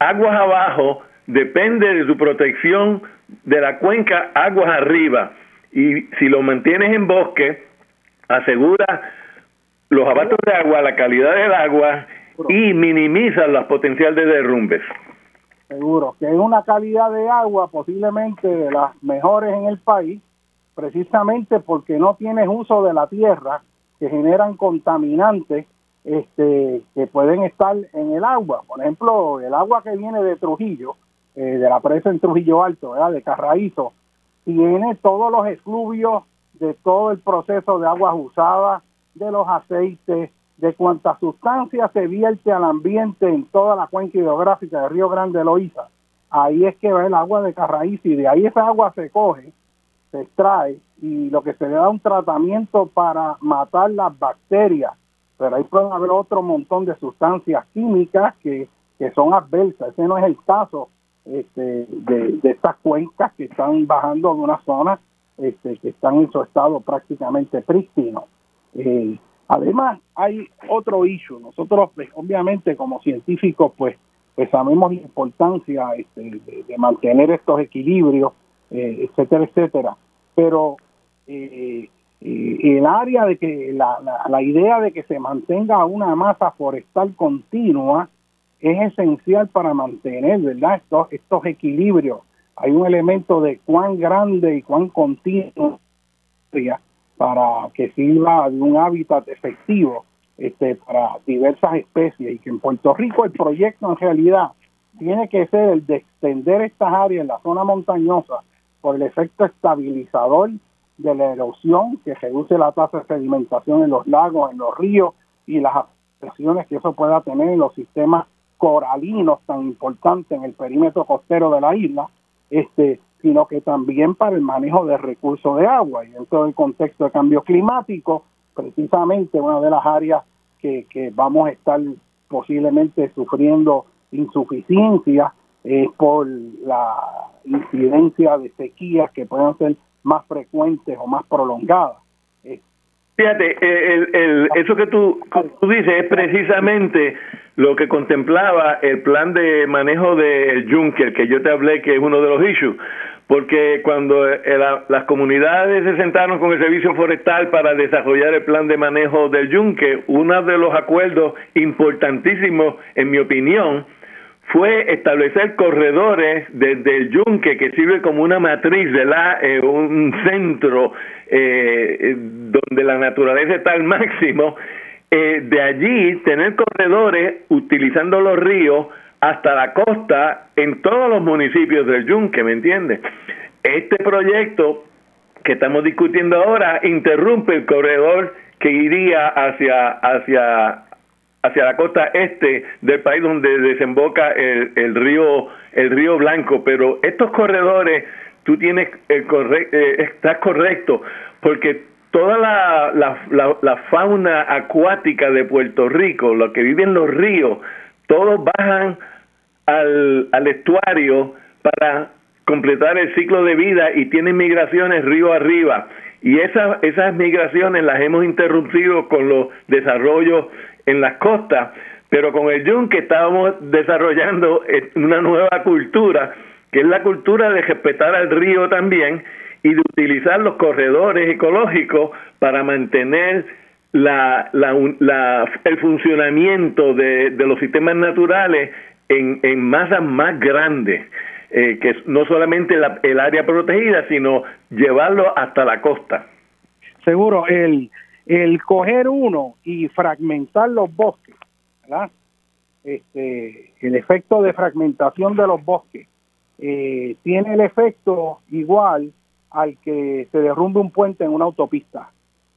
aguas abajo depende de su protección de la cuenca aguas arriba. Y si lo mantienes en bosque, asegura los abatos de agua, la calidad del agua y minimiza la potencial de derrumbes. Seguro, que es una calidad de agua posiblemente de las mejores en el país, precisamente porque no tienes uso de la tierra que generan contaminantes este, que pueden estar en el agua. Por ejemplo, el agua que viene de Trujillo, eh, de la presa en Trujillo Alto, de Carraízo, tiene todos los excluvios de todo el proceso de aguas usadas, de los aceites, de cuánta sustancia se vierte al ambiente en toda la cuenca hidrográfica de Río Grande de Loíza. Ahí es que va el agua de Carraíz y de ahí esa agua se coge, se extrae y lo que se le da un tratamiento para matar las bacterias. Pero ahí pueden haber otro montón de sustancias químicas que, que son adversas. Ese no es el caso este, de, estas cuencas que están bajando de una zona este, que están en su estado prácticamente prístino. Eh, además, hay otro issue. Nosotros, pues, obviamente, como científicos, pues, pues sabemos la importancia este, de, mantener estos equilibrios, eh, etcétera, etcétera. Pero eh, el área de que la, la idea de que se mantenga una masa forestal continua es esencial para mantener, ¿verdad? Estos, estos equilibrios. Hay un elemento de cuán grande y cuán continuo para que sirva de un hábitat efectivo este, para diversas especies y que en Puerto Rico el proyecto en realidad tiene que ser el de extender estas áreas en la zona montañosa por el efecto estabilizador de la erosión que reduce la tasa de sedimentación en los lagos, en los ríos y las afectaciones que eso pueda tener en los sistemas coralinos tan importantes en el perímetro costero de la isla, este, sino que también para el manejo de recursos de agua. Y dentro del contexto de cambio climático, precisamente una de las áreas que, que vamos a estar posiblemente sufriendo insuficiencia es por la incidencia de sequías que pueden ser más frecuentes o más prolongadas. Fíjate, el, el, eso que tú, tú dices es precisamente lo que contemplaba el plan de manejo del Juncker, que yo te hablé que es uno de los issues, porque cuando eh, las comunidades se sentaron con el Servicio Forestal para desarrollar el plan de manejo del Juncker, uno de los acuerdos importantísimos, en mi opinión, fue establecer corredores desde el yunque que sirve como una matriz, ¿verdad? Eh, un centro eh, donde la naturaleza está al máximo. Eh, de allí tener corredores utilizando los ríos hasta la costa en todos los municipios del yunque, ¿me entiendes? Este proyecto que estamos discutiendo ahora interrumpe el corredor que iría hacia hacia hacia la costa este del país donde desemboca el, el río el río Blanco, pero estos corredores tú tienes el eh, estás correcto porque toda la, fauna acuática de Puerto Rico, lo que viven los ríos, todos bajan al, estuario para completar el ciclo de vida y tienen migraciones río arriba. Y esas migraciones las hemos interrumpido con los desarrollos en las costas, pero con el yunque estábamos desarrollando eh, una nueva cultura, que es la cultura de respetar al río también y de utilizar los corredores ecológicos para mantener la, la, el funcionamiento de, los sistemas naturales en, en masas más grandes, eh, que no solamente el área protegida, sino llevarlo hasta la costa. Seguro, el, el coger uno y fragmentar los bosques, ¿verdad? Este, el efecto de fragmentación de los bosques eh, tiene el efecto igual al que se derrumbe un puente en una autopista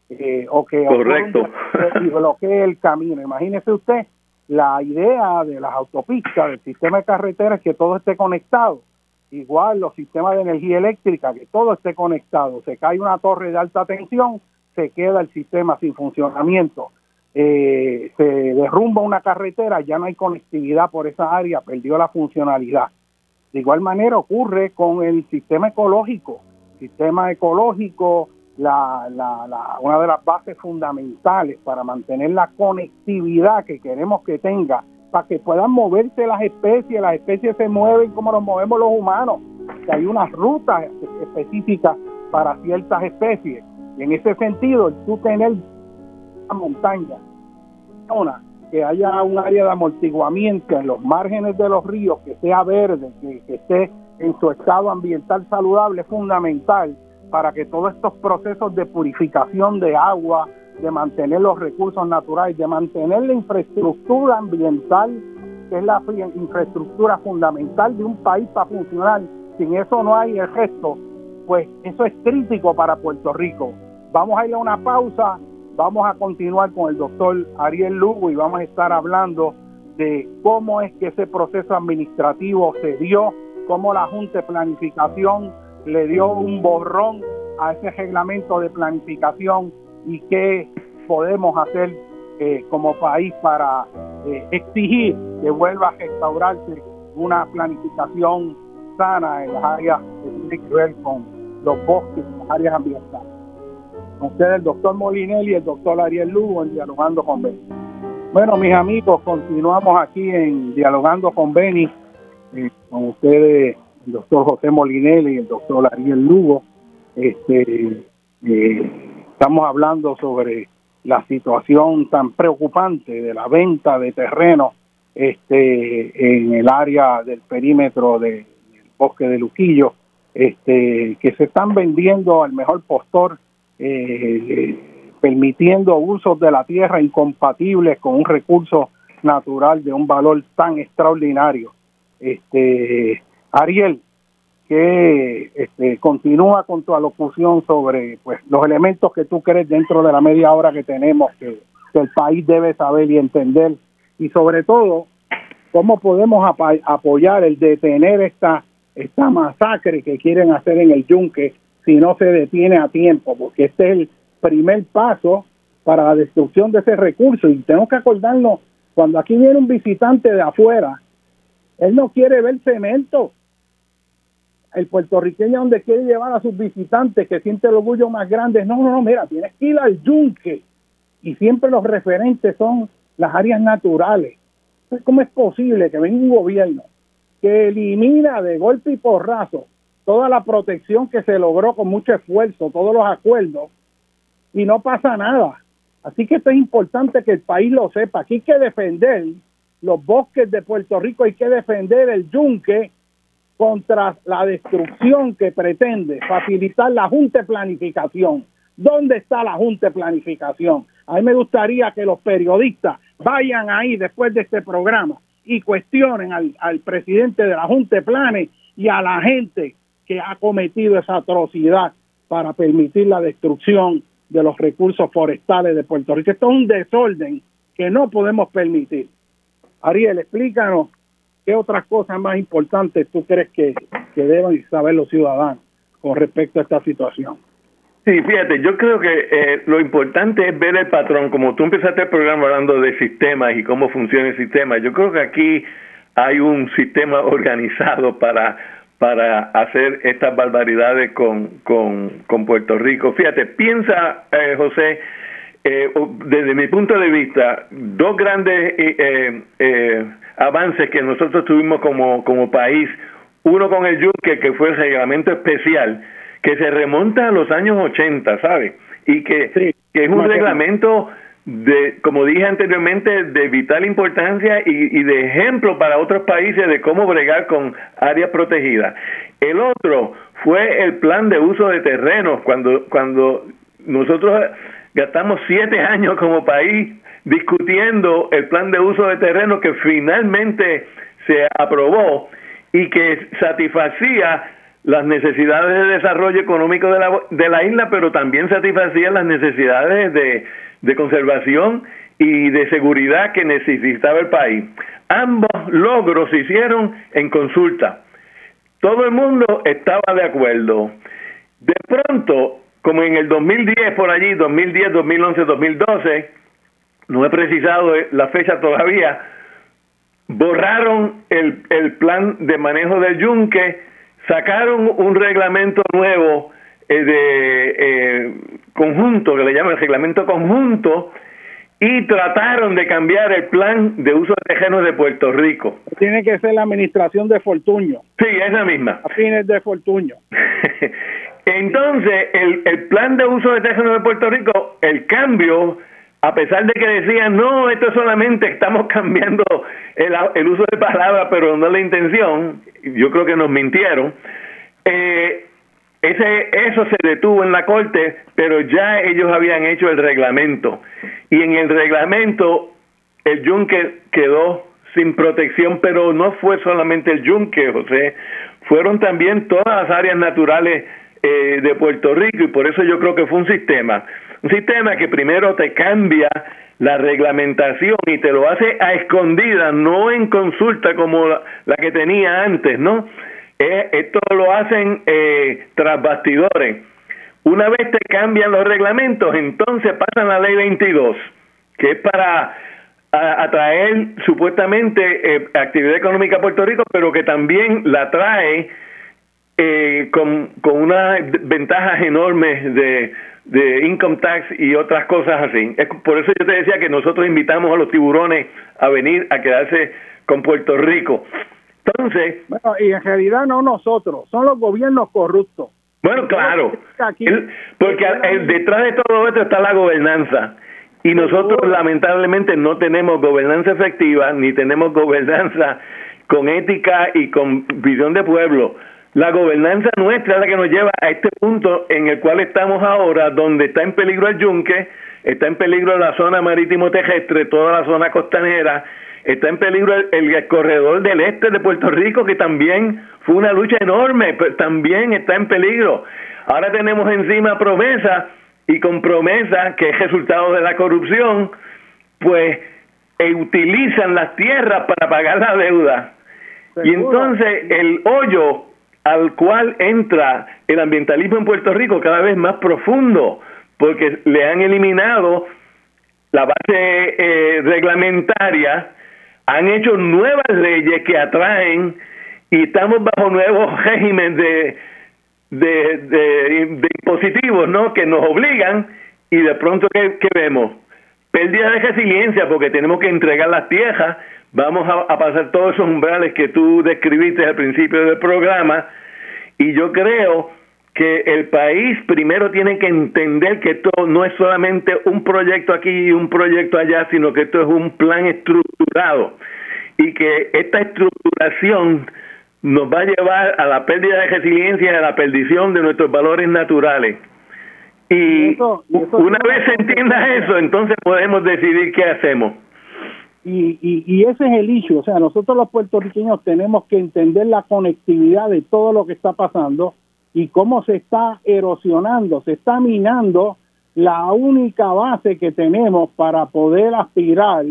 eh, o que Correcto. y bloquee el camino. Imagínese usted la idea de las autopistas, del sistema de carreteras, es que todo esté conectado. Igual los sistemas de energía eléctrica, que todo esté conectado. Se cae una torre de alta tensión, se queda el sistema sin funcionamiento. Eh, se derrumba una carretera, ya no hay conectividad por esa área, perdió la funcionalidad. De igual manera ocurre con el sistema ecológico. Sistema ecológico la, la, una de las bases fundamentales para mantener la conectividad que queremos que tenga, para que puedan moverse las especies, las especies se mueven como nos movemos los humanos, que hay unas rutas específicas para ciertas especies. En ese sentido, tú tener una montaña, zona, que haya un área de amortiguamiento en los márgenes de los ríos, que sea verde, que, que esté en su estado ambiental saludable, es fundamental para que todos estos procesos de purificación de agua, de mantener los recursos naturales, de mantener la infraestructura ambiental, que es la infraestructura fundamental de un país para funcionar, sin eso no hay el gesto, pues eso es crítico para Puerto Rico. Vamos a ir a una pausa, vamos a continuar con el doctor Ariel Lugo y vamos a estar hablando de cómo es que ese proceso administrativo se dio, cómo la Junta de Planificación le dio un borrón a ese reglamento de planificación y qué podemos hacer eh, como país para eh, exigir que vuelva a restaurarse una planificación sana en las áreas que tiene que ver con los bosques, las áreas ambientales. Con ustedes el doctor Molinelli y el doctor Ariel Lugo en Dialogando con Beni. Bueno, mis amigos, continuamos aquí en Dialogando con Beni, eh, con ustedes el doctor José Molinelli y el doctor Ariel Lugo. Este, eh, estamos hablando sobre la situación tan preocupante de la venta de terreno este, en el área del perímetro del bosque de Luquillo, este, que se están vendiendo al mejor postor, eh, permitiendo usos de la tierra incompatibles con un recurso natural de un valor tan extraordinario. Este, Ariel, que este, continúa con tu alocución sobre pues los elementos que tú crees dentro de la media hora que tenemos que, el país debe saber y entender y sobre todo cómo podemos apoyar el detener esta esta masacre que quieren hacer en el yunque si no se detiene a tiempo porque este es el primer paso para la destrucción de ese recurso y tenemos que acordarnos cuando aquí viene un visitante de afuera él no quiere ver cemento el puertorriqueño donde quiere llevar a sus visitantes que siente el orgullo más grande. No, no, no, mira, tienes que ir al yunque y siempre los referentes son las áreas naturales. ¿Cómo es posible que venga un gobierno que elimina de golpe y porrazo toda la protección que se logró con mucho esfuerzo, todos los acuerdos, y no pasa nada? Así que esto es importante que el país lo sepa. Aquí hay que defender los bosques de Puerto Rico, hay que defender el yunque contra la destrucción que pretende facilitar la Junta de Planificación. ¿Dónde está la Junta de Planificación? A mí me gustaría que los periodistas vayan ahí después de este programa y cuestionen al, al presidente de la Junta de Planes y a la gente que ha cometido esa atrocidad para permitir la destrucción de los recursos forestales de Puerto Rico. Esto es un desorden que no podemos permitir. Ariel, explícanos ¿Qué otras cosas más importantes tú crees que, que deben saber los ciudadanos con respecto a esta situación? Sí, fíjate, yo creo que eh, lo importante es ver el patrón, como tú empezaste el programa hablando de sistemas y cómo funciona el sistema, yo creo que aquí hay un sistema organizado para, para hacer estas barbaridades con, con, con Puerto Rico. Fíjate, piensa, eh, José, eh, desde mi punto de vista, dos grandes eh, eh, avances que nosotros tuvimos como, como país. Uno con el Yunque, que fue el reglamento especial, que se remonta a los años 80, ¿sabe? Y que, que es un reglamento de, como dije anteriormente, de vital importancia y, y, de ejemplo para otros países de cómo bregar con áreas protegidas. El otro fue el plan de uso de terrenos, cuando, cuando nosotros gastamos siete años como país discutiendo el plan de uso de terreno que finalmente se aprobó y que satisfacía las necesidades de desarrollo económico de la, de la isla, pero también satisfacía las necesidades de, de conservación y de seguridad que necesitaba el país. Ambos logros se hicieron en consulta. Todo el mundo estaba de acuerdo. De pronto, como en el 2010 por allí, 2010, 2011, 2012, no he precisado la fecha todavía, borraron el, el plan de manejo del yunque, sacaron un reglamento nuevo de eh, conjunto, que le llaman el reglamento conjunto, y trataron de cambiar el plan de uso de terrenos de Puerto Rico. Tiene que ser la administración de Fortuño. Sí, esa misma. A fines de Fortuño. Entonces, el, el plan de uso de terrenos de Puerto Rico, el cambio, a pesar de que decían, no, esto solamente estamos cambiando el, el uso de palabras, pero no la intención, yo creo que nos mintieron, eh, ese, eso se detuvo en la corte, pero ya ellos habían hecho el reglamento. Y en el reglamento el yunque quedó sin protección, pero no fue solamente el yunque, José, fueron también todas las áreas naturales eh, de Puerto Rico y por eso yo creo que fue un sistema, un sistema que primero te cambia la reglamentación y te lo hace a escondida, no en consulta como la que tenía antes, ¿no? Eh, esto lo hacen eh, tras bastidores. Una vez te cambian los reglamentos, entonces pasan la ley 22, que es para atraer supuestamente eh, actividad económica a Puerto Rico, pero que también la trae eh, con, con unas ventajas enormes de, de income tax y otras cosas así. Por eso yo te decía que nosotros invitamos a los tiburones a venir a quedarse con Puerto Rico. Entonces. Bueno, y en realidad no nosotros, son los gobiernos corruptos. Bueno, claro. porque detrás de todo esto está la gobernanza. Y nosotros lamentablemente no tenemos gobernanza efectiva, ni tenemos gobernanza con ética y con visión de pueblo. La gobernanza nuestra es la que nos lleva a este punto en el cual estamos ahora, donde está en peligro el yunque, está en peligro la zona marítimo terrestre, toda la zona costanera, está en peligro el, corredor del este de Puerto Rico, que también fue una lucha enorme, pero también está en peligro. Ahora tenemos encima promesa y con promesa, que es resultado de la corrupción, pues e utilizan las tierras para pagar la deuda. Y entonces el hoyo al cual entra el ambientalismo en Puerto Rico cada vez más profundo, porque le han eliminado la base eh, reglamentaria han hecho nuevas leyes que atraen y estamos bajo nuevos regímenes de, de, de, impositivos, ¿no? Que nos obligan y de pronto, ¿qué, vemos? Pérdida de resiliencia porque tenemos que entregar las tierras, vamos a, a pasar todos esos umbrales que tú describiste al principio del programa y yo creo que el país primero tiene que entender que esto no es solamente un proyecto aquí y un proyecto allá, sino que esto es un plan estructurado y que esta estructuración nos va a llevar a la pérdida de resiliencia y a la perdición de nuestros valores naturales. Y, una vez se entienda eso, entonces podemos decidir qué hacemos. Y, y, y, ese es el issue, o sea, nosotros los puertorriqueños tenemos que entender la conectividad de todo lo que está pasando y cómo se está erosionando, se está minando la única base que tenemos para poder aspirar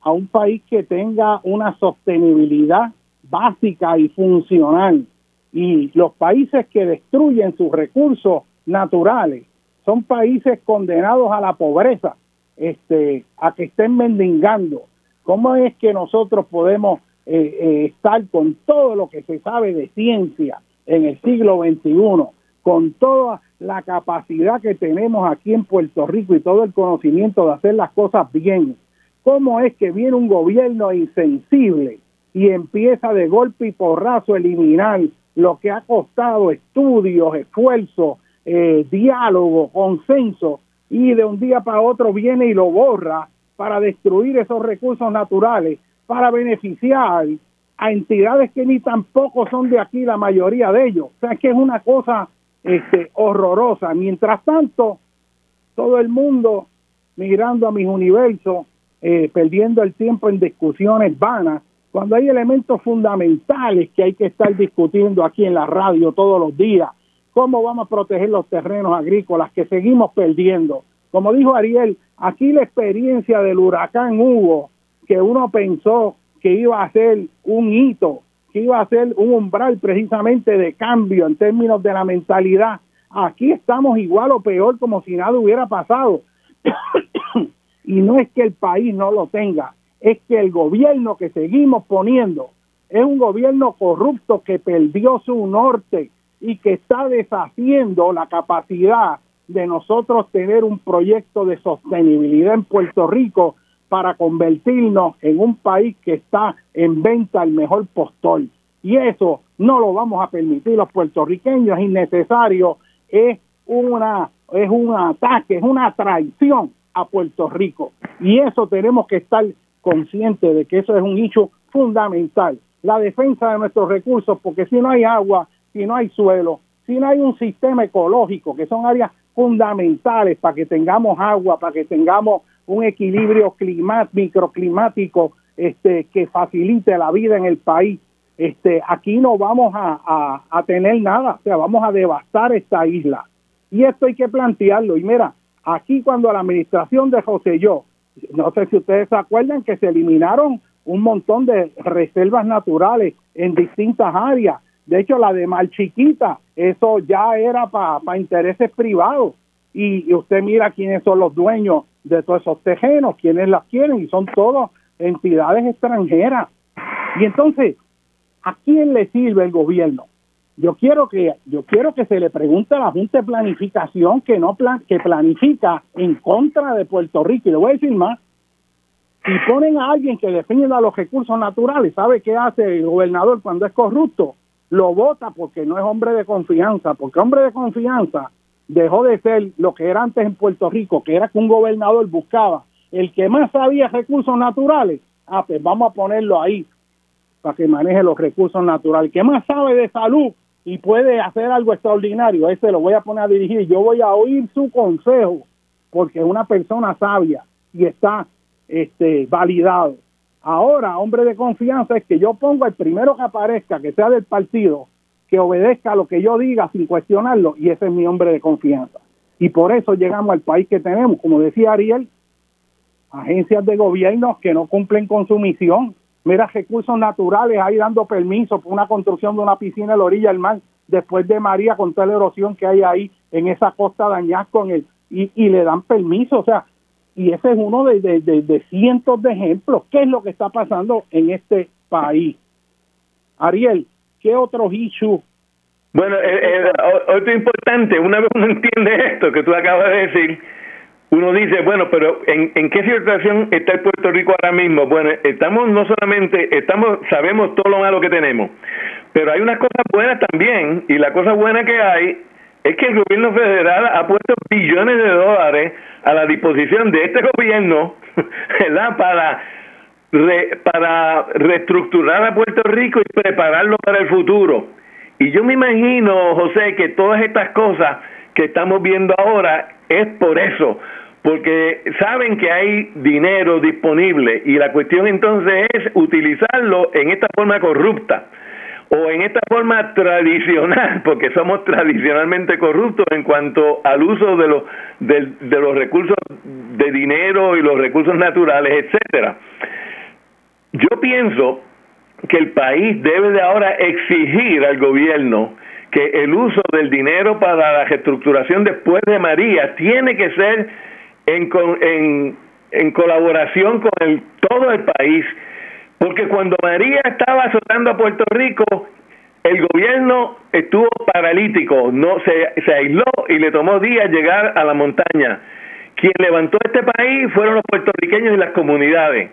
a un país que tenga una sostenibilidad básica y funcional. Y los países que destruyen sus recursos naturales son países condenados a la pobreza, este, a que estén mendigando. ¿Cómo es que nosotros podemos eh, eh, estar con todo lo que se sabe de ciencia, en el siglo XXI, con toda la capacidad que tenemos aquí en Puerto Rico y todo el conocimiento de hacer las cosas bien. ¿Cómo es que viene un gobierno insensible y empieza de golpe y porrazo a eliminar lo que ha costado estudios, esfuerzo, eh, diálogo, consenso, y de un día para otro viene y lo borra para destruir esos recursos naturales, para beneficiar a entidades que ni tampoco son de aquí la mayoría de ellos. O sea, que es una cosa este, horrorosa. Mientras tanto, todo el mundo mirando a mis universos, eh, perdiendo el tiempo en discusiones vanas, cuando hay elementos fundamentales que hay que estar discutiendo aquí en la radio todos los días, cómo vamos a proteger los terrenos agrícolas que seguimos perdiendo. Como dijo Ariel, aquí la experiencia del huracán Hugo, que uno pensó que iba a ser un hito, que iba a ser un umbral precisamente de cambio en términos de la mentalidad. Aquí estamos igual o peor como si nada hubiera pasado. y no es que el país no lo tenga, es que el gobierno que seguimos poniendo es un gobierno corrupto que perdió su norte y que está deshaciendo la capacidad de nosotros tener un proyecto de sostenibilidad en Puerto Rico para convertirnos en un país que está en venta al mejor postor. Y eso no lo vamos a permitir los puertorriqueños, es innecesario, es una es un ataque, es una traición a Puerto Rico. Y eso tenemos que estar conscientes de que eso es un hecho fundamental. La defensa de nuestros recursos, porque si no hay agua, si no hay suelo, si no hay un sistema ecológico, que son áreas fundamentales para que tengamos agua, para que tengamos un equilibrio climat, microclimático este, que facilite la vida en el país. Este, aquí no vamos a, tener nada, o sea, vamos a devastar esta isla. Y esto hay que plantearlo. Y mira, aquí cuando la administración de José Yo, no sé si ustedes se acuerdan que se eliminaron un montón de reservas naturales en distintas áreas. De hecho, la de Malchiquita, eso ya era para intereses privados. Y, y, usted mira quiénes son los dueños de todos esos tejenos, quienes las quieren, y son todas entidades extranjeras. Y entonces, ¿a quién le sirve el gobierno? Yo quiero que yo quiero que se le pregunte a la Junta de Planificación que no plan, que planifica en contra de Puerto Rico y le voy a decir más. Si ponen a alguien que defienda los recursos naturales, ¿sabe qué hace el gobernador cuando es corrupto? Lo vota porque no es hombre de confianza, porque hombre de confianza dejó de ser lo que era antes en Puerto Rico, que era que un gobernador buscaba el que más sabía recursos naturales, ah, pues vamos a ponerlo ahí para que maneje los recursos naturales. El que más sabe de salud y puede hacer algo extraordinario, ese lo voy a poner a dirigir. Yo voy a oír su consejo, porque es una persona sabia y está este, validado. Ahora, hombre de confianza, es que yo pongo el primero que aparezca, que sea del partido, que obedezca a lo que yo diga sin cuestionarlo, y ese es mi hombre de confianza. Y por eso llegamos al país que tenemos, como decía Ariel, agencias de gobierno que no cumplen con su misión. Mira, recursos naturales ahí dando permiso por una construcción de una piscina en la orilla del mar, después de María, con toda la erosión que hay ahí en esa costa de con el, y, y le dan permiso. O sea, y ese es uno de, de, cientos de ejemplos. ¿Qué es lo que está pasando en este país? Ariel, ¿qué otros issues? Bueno, eh, eh, otro importante, una vez uno entiende esto que tú acabas de decir, uno dice, bueno, pero ¿en, ¿en qué situación está el Puerto Rico ahora mismo? Bueno, estamos no solamente, estamos, sabemos todo lo malo que tenemos, pero hay unas cosas buenas también, y la cosa buena que hay es que el gobierno federal ha puesto billones de dólares a la disposición de este gobierno, ¿verdad? Para para reestructurar a Puerto Rico y prepararlo para el futuro. Y yo me imagino, José, que todas estas cosas que estamos viendo ahora es por eso, porque saben que hay dinero disponible y la cuestión entonces es utilizarlo en esta forma corrupta o en esta forma tradicional, porque somos tradicionalmente corruptos en cuanto al uso de los de, de los recursos de dinero y los recursos naturales, etcétera. Yo pienso que el país debe de ahora exigir al gobierno que el uso del dinero para la reestructuración después de María tiene que ser en, en, en colaboración con el, todo el país porque cuando María estaba azotando a Puerto Rico, el gobierno estuvo paralítico, no se, se aisló y le tomó días llegar a la montaña. Quien levantó este país fueron los puertorriqueños y las comunidades.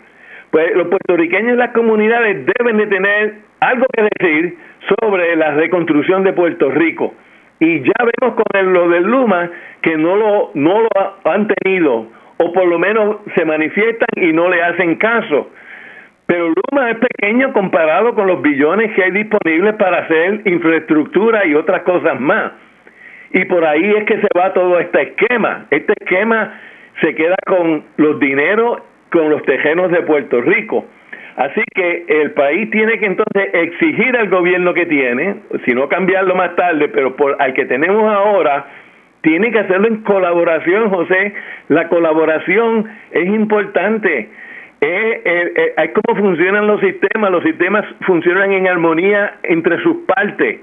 Pues los puertorriqueños y las comunidades deben de tener algo que decir sobre la reconstrucción de Puerto Rico. Y ya vemos con lo del Luma que no lo, no lo han tenido, o por lo menos se manifiestan y no le hacen caso. Pero Luma es pequeño comparado con los billones que hay disponibles para hacer infraestructura y otras cosas más. Y por ahí es que se va todo este esquema. Este esquema se queda con los dineros, con los tejenos de Puerto Rico. Así que el país tiene que entonces exigir al gobierno que tiene, si no cambiarlo más tarde, pero por al que tenemos ahora, tiene que hacerlo en colaboración, José. La colaboración es importante. Es, es, cómo funcionan los sistemas. Los sistemas funcionan en armonía entre sus partes.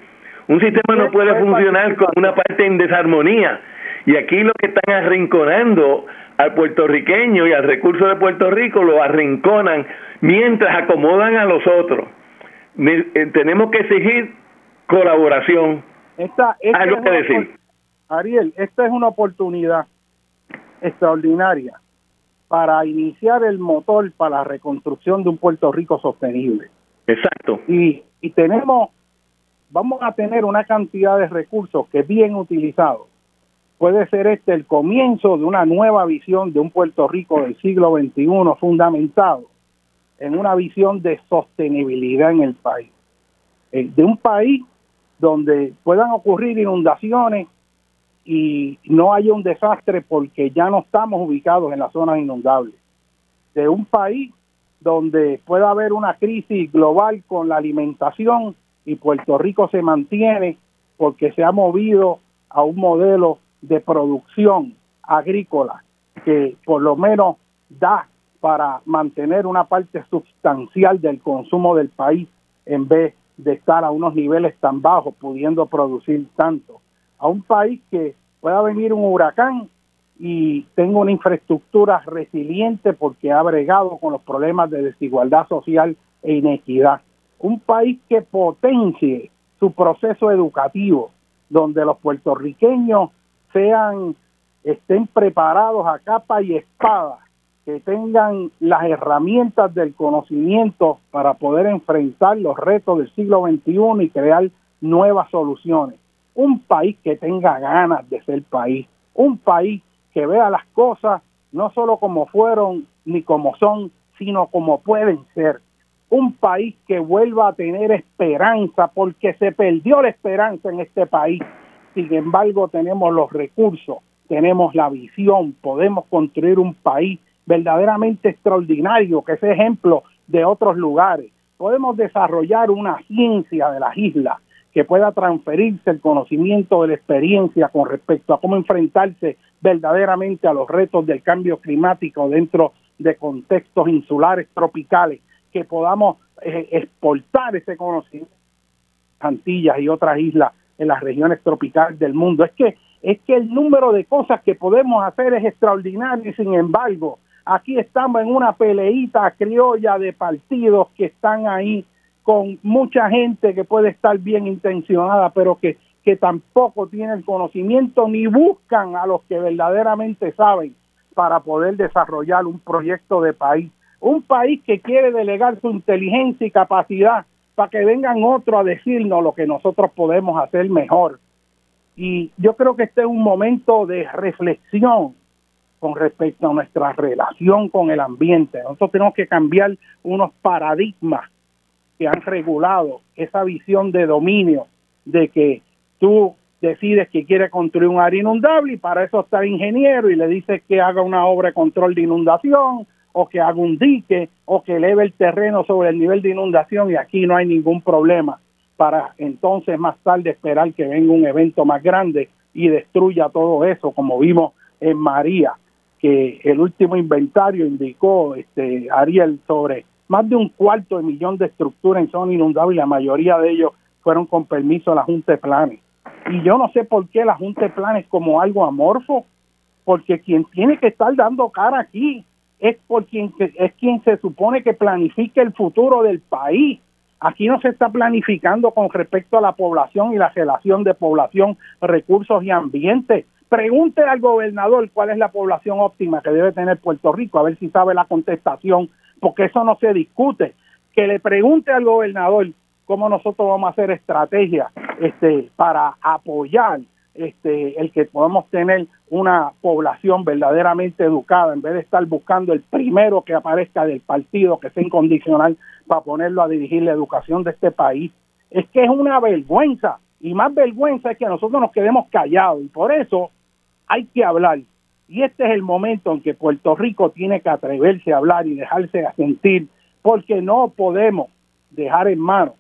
Un sistema no puede funcionar con una parte en desarmonía. Y aquí lo que están arrinconando al puertorriqueño y al recurso de Puerto Rico lo arrinconan mientras acomodan a los otros. Eh, tenemos que exigir colaboración. Esta, Algo que decir. Ariel, esta es una oportunidad extraordinaria para iniciar el motor para la reconstrucción de un Puerto Rico sostenible. Exacto. Y, y tenemos, vamos a tener una cantidad de recursos que bien utilizados puede ser este el comienzo de una nueva visión de un Puerto Rico del siglo XXI fundamentado en una visión de sostenibilidad en el país. Eh, de un país donde puedan ocurrir inundaciones y no haya un desastre porque ya no estamos ubicados en las zonas inundables. De un país donde pueda haber una crisis global con la alimentación y Puerto Rico se mantiene porque se ha movido a un modelo de producción agrícola que por lo menos da para mantener una parte sustancial del consumo del país en vez de estar a unos niveles tan bajos pudiendo producir tanto a un país que pueda venir un huracán y tenga una infraestructura resiliente porque ha bregado con los problemas de desigualdad social e inequidad. Un país que potencie su proceso educativo, donde los puertorriqueños sean, estén preparados a capa y espada, que tengan las herramientas del conocimiento para poder enfrentar los retos del siglo XXI y crear nuevas soluciones un país que tenga ganas de ser país, un país que vea las cosas no solo como fueron ni como son, sino como pueden ser. Un país que vuelva a tener esperanza, porque se perdió la esperanza en este país. Sin embargo, tenemos los recursos, tenemos la visión, podemos construir un país verdaderamente extraordinario, que es ejemplo de otros lugares. Podemos desarrollar una ciencia de las islas, que pueda transferirse el conocimiento de la experiencia con respecto a cómo enfrentarse verdaderamente a los retos del cambio climático dentro de contextos insulares tropicales, que podamos eh, exportar ese conocimiento a Antillas y otras islas en las regiones tropicales del mundo. Es que es que el número de cosas que podemos hacer es extraordinario y sin embargo, aquí estamos en una peleita criolla de partidos que están ahí con mucha gente que puede estar bien intencionada, pero que, que tampoco tienen conocimiento ni buscan a los que verdaderamente saben para poder desarrollar un proyecto de país. Un país que quiere delegar su inteligencia y capacidad para que vengan otros a decirnos lo que nosotros podemos hacer mejor. Y yo creo que este es un momento de reflexión con respecto a nuestra relación con el ambiente. Nosotros tenemos que cambiar unos paradigmas que han regulado esa visión de dominio de que tú decides que quiere construir un área inundable y para eso está el ingeniero y le dices que haga una obra de control de inundación o que haga un dique o que eleve el terreno sobre el nivel de inundación y aquí no hay ningún problema para entonces más tarde esperar que venga un evento más grande y destruya todo eso como vimos en María que el último inventario indicó este Ariel sobre más de un cuarto de millón de estructuras en zona inundable y la mayoría de ellos fueron con permiso de la Junta de Planes. Y yo no sé por qué la Junta de Planes como algo amorfo, porque quien tiene que estar dando cara aquí es por quien es quien se supone que planifique el futuro del país Aquí no se está planificando con respecto a la población y la relación de población, recursos y ambiente. Pregunte al gobernador cuál es la población óptima que debe tener Puerto Rico, a ver si sabe la contestación, porque eso no se discute. Que le pregunte al gobernador cómo nosotros vamos a hacer estrategias este, para apoyar este, el que podamos tener una población verdaderamente educada, en vez de estar buscando el primero que aparezca del partido, que sea incondicional, para ponerlo a dirigir la educación de este país. Es que es una vergüenza, y más vergüenza es que nosotros nos quedemos callados, y por eso hay que hablar. Y este es el momento en que Puerto Rico tiene que atreverse a hablar y dejarse a sentir, porque no podemos dejar en manos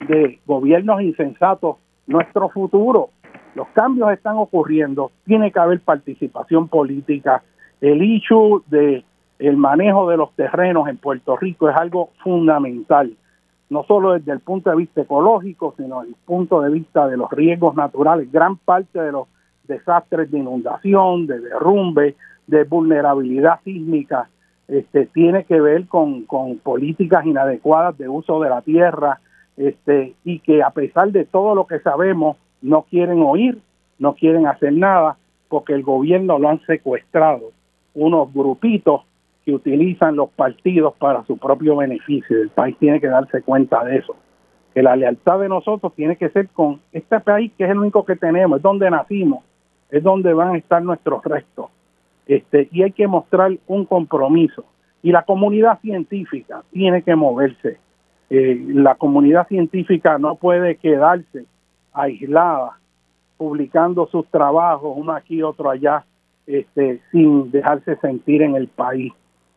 de gobiernos insensatos nuestro futuro. Los cambios están ocurriendo, tiene que haber participación política. El issue de el manejo de los terrenos en Puerto Rico es algo fundamental, no solo desde el punto de vista ecológico, sino desde el punto de vista de los riesgos naturales. Gran parte de los desastres de inundación, de derrumbe, de vulnerabilidad sísmica, este, tiene que ver con, con políticas inadecuadas de uso de la tierra, este, y que a pesar de todo lo que sabemos, no quieren oír, no quieren hacer nada, porque el gobierno lo han secuestrado unos grupitos que utilizan los partidos para su propio beneficio. El país tiene que darse cuenta de eso. Que la lealtad de nosotros tiene que ser con este país que es el único que tenemos, es donde nacimos, es donde van a estar nuestros restos. Este, y hay que mostrar un compromiso. Y la comunidad científica tiene que moverse. Eh, la comunidad científica no puede quedarse aislada, publicando sus trabajos, uno aquí, otro allá, este, sin dejarse sentir en el país.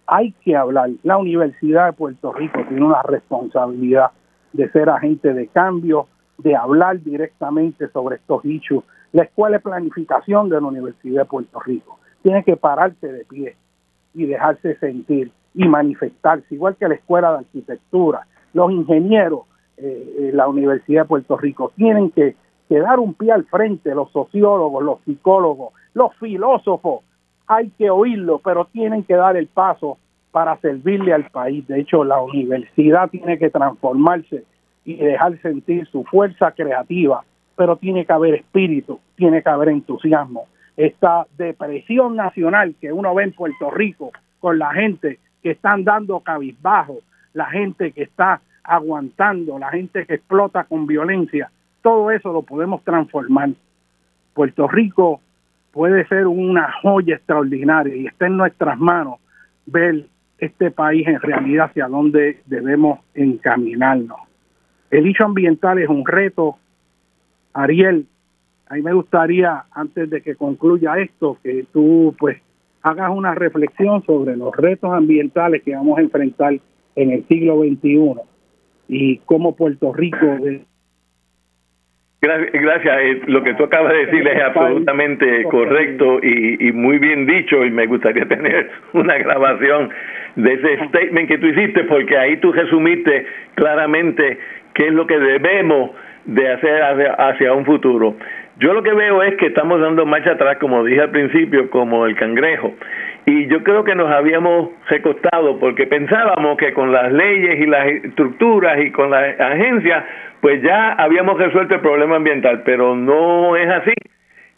Hay que hablar. La Universidad de Puerto Rico tiene una responsabilidad de ser agente de cambio, de hablar directamente sobre estos hechos. La Escuela de Planificación de la Universidad de Puerto Rico tiene que pararse de pie y dejarse sentir y manifestarse, igual que la Escuela de Arquitectura. Los ingenieros eh, la Universidad de Puerto Rico. Tienen que, que dar un pie al frente, los sociólogos, los psicólogos, los filósofos. Hay que oírlo, pero tienen que dar el paso para servirle al país. De hecho, la universidad tiene que transformarse y dejar sentir su fuerza creativa, pero tiene que haber espíritu, tiene que haber entusiasmo. Esta depresión nacional que uno ve en Puerto Rico con la gente que están dando cabizbajo, la gente que está aguantando, la gente que explota con violencia, todo eso lo podemos transformar. Puerto Rico puede ser una joya extraordinaria y está en nuestras manos ver este país en realidad hacia dónde debemos encaminarnos. El dicho ambiental es un reto. Ariel, a mí me gustaría, antes de que concluya esto, que tú pues hagas una reflexión sobre los retos ambientales que vamos a enfrentar en el siglo XXI y cómo Puerto Rico... Gracias, eh, lo que tú acabas de decir es absolutamente correcto y, y, muy bien dicho y me gustaría tener una grabación de ese statement que tú hiciste porque ahí tú resumiste claramente qué es lo que debemos de hacer hacia, hacia un futuro. Yo lo que veo es que estamos dando marcha atrás, como dije al principio, como el cangrejo. Y yo creo que nos habíamos recostado porque pensábamos que con las leyes y las estructuras y con las agencias, pues ya habíamos resuelto el problema ambiental, pero no es así.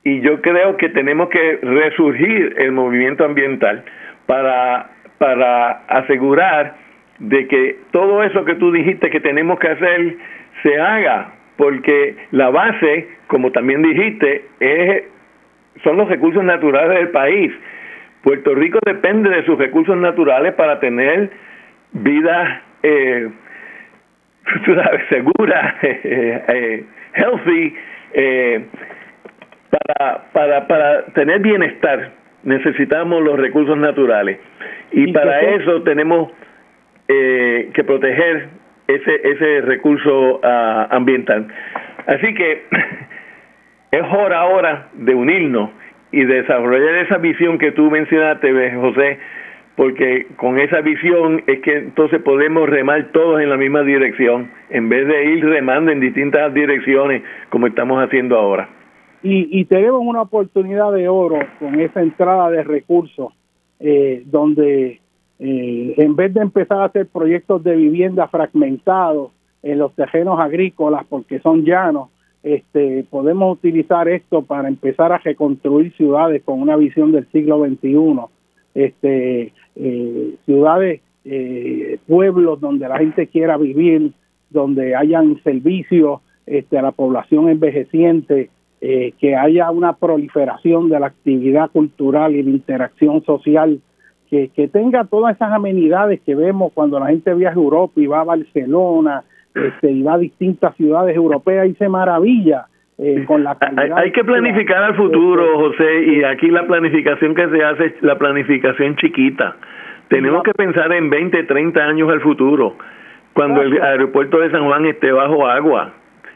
Y yo creo que tenemos que resurgir el movimiento ambiental para, para asegurar de que todo eso que tú dijiste que tenemos que hacer se haga, porque la base, como también dijiste, es, son los recursos naturales del país Puerto Rico depende de sus recursos naturales para tener vida eh, segura, eh, healthy, eh, para, para, para tener bienestar necesitamos los recursos naturales y, para eso tenemos eh, que proteger ese, ese recurso uh, ambiental. Así que es hora ahora de unirnos y desarrollar esa visión que tú mencionaste, José, porque con esa visión es que entonces podemos remar todos en la misma dirección, en vez de ir remando en distintas direcciones como estamos haciendo ahora. Y, y tenemos una oportunidad de oro con esa entrada de recursos, eh, donde eh, en vez de empezar a hacer proyectos de vivienda fragmentados, en los terrenos agrícolas porque son llanos, este, podemos utilizar esto para empezar a reconstruir ciudades con una visión del siglo XXI, este, eh, ciudades, eh, pueblos donde la gente quiera vivir, donde hayan servicios este, a la población envejeciente, eh, que haya una proliferación de la actividad cultural y la interacción social, que, que tenga todas esas amenidades que vemos cuando la gente viaja a Europa y va a Barcelona, este, y va a distintas ciudades europeas y se maravilla eh, con la hay, que planificar al futuro, José, y aquí la planificación que se hace es la planificación chiquita. Tenemos que pensar en 20, 30 años al futuro, cuando el aeropuerto de San Juan esté bajo agua.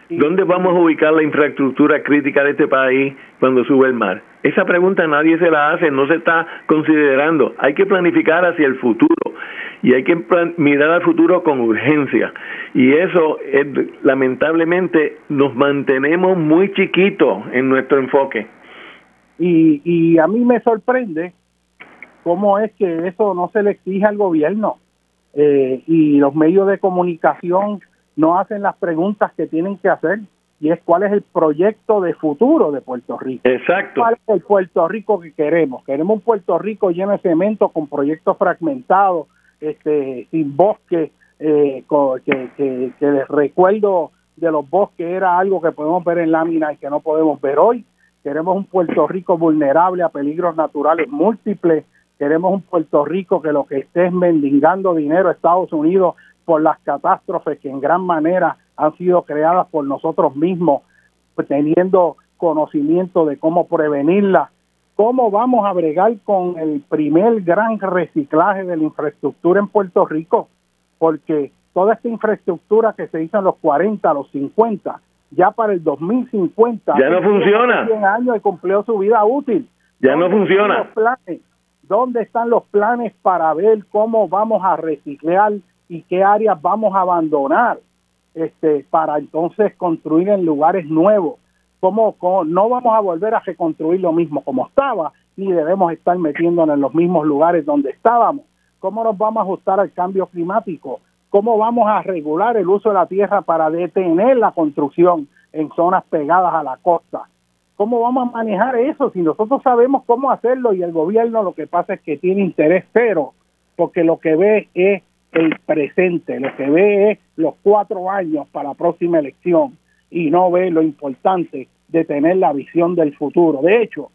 ¿Dónde vamos a ubicar la infraestructura crítica de este país cuando sube el mar? Esa pregunta nadie se la hace, no se está considerando. Hay que planificar hacia el futuro y hay que mirar al futuro con urgencia. Y eso, es, lamentablemente, nos mantenemos muy chiquitos en nuestro enfoque. Y, y a mí me sorprende cómo es que eso no se le exige al gobierno eh, y los medios de comunicación no hacen las preguntas que tienen que hacer y es cuál es el proyecto de futuro de Puerto Rico. Exacto. ¿Cuál es el Puerto Rico que queremos? Queremos un Puerto Rico lleno de cemento con proyectos fragmentados, este, sin bosque, eh, que, que, que les recuerdo de los bosques era algo que podemos ver en lámina y que no podemos ver hoy. Queremos un Puerto Rico vulnerable a peligros naturales múltiples. Queremos un Puerto Rico que lo que esté es mendigando dinero a Estados Unidos por las catástrofes que en gran manera han sido creadas por nosotros mismos, teniendo conocimiento de cómo prevenirlas ¿Cómo vamos a bregar con el primer gran reciclaje de la infraestructura en Puerto Rico? Porque toda esta infraestructura que se hizo en los 40, los 50, ya para el 2050 ya no funciona. 100 años y cumplió su vida útil. Ya no funciona. ¿Dónde están los planes para ver cómo vamos a reciclar y qué áreas vamos a abandonar este para entonces construir en lugares nuevos? ¿Cómo, no vamos a volver a reconstruir lo mismo como estaba, ni debemos estar metiéndonos en los mismos lugares donde estábamos. ¿Cómo nos vamos a ajustar al cambio climático? ¿Cómo vamos a regular el uso de la tierra para detener la construcción en zonas pegadas a la costa? ¿Cómo vamos a manejar eso si nosotros sabemos cómo hacerlo y el gobierno lo que pasa es que tiene interés cero, porque lo que ve es el presente, lo que ve es los cuatro años para la próxima elección y no ve lo importante de tener la visión del futuro. De hecho,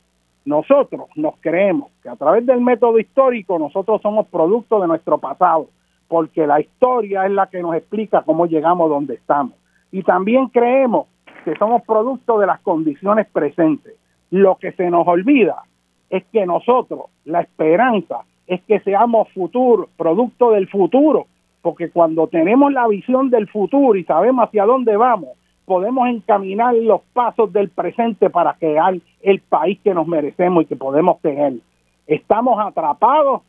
nosotros nos creemos que a través del método histórico nosotros somos producto de nuestro pasado, porque la historia es la que nos explica cómo llegamos donde estamos. Y también creemos que somos producto de las condiciones presentes. Lo que se nos olvida es que nosotros, la esperanza es que seamos futuro, producto del futuro, porque cuando tenemos la visión del futuro y sabemos hacia dónde vamos, podemos encaminar los pasos del presente para crear el país que nos merecemos y que podemos tener. Estamos atrapados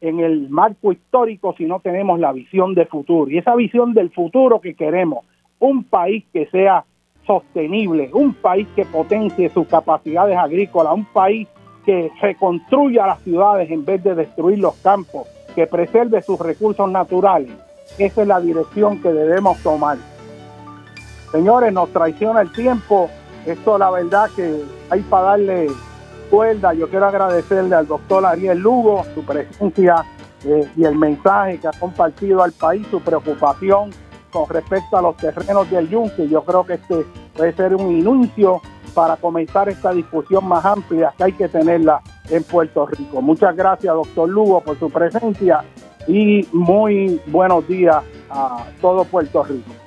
en el marco histórico si no tenemos la visión de futuro. Y esa visión del futuro que queremos, un país que sea sostenible, un país que potencie sus capacidades agrícolas, un país que reconstruya las ciudades en vez de destruir los campos, que preserve sus recursos naturales. Esa es la dirección que debemos tomar. Señores, nos traiciona el tiempo. Esto la verdad que hay para darle cuerda. Yo quiero agradecerle al doctor Ariel Lugo su presencia eh, y el mensaje que ha compartido al país, su preocupación con respecto a los terrenos del Yunque. Yo creo que este puede ser un inicio para comenzar esta discusión más amplia que hay que tenerla en Puerto Rico. Muchas gracias, doctor Lugo, por su presencia y muy buenos días a todo Puerto Rico.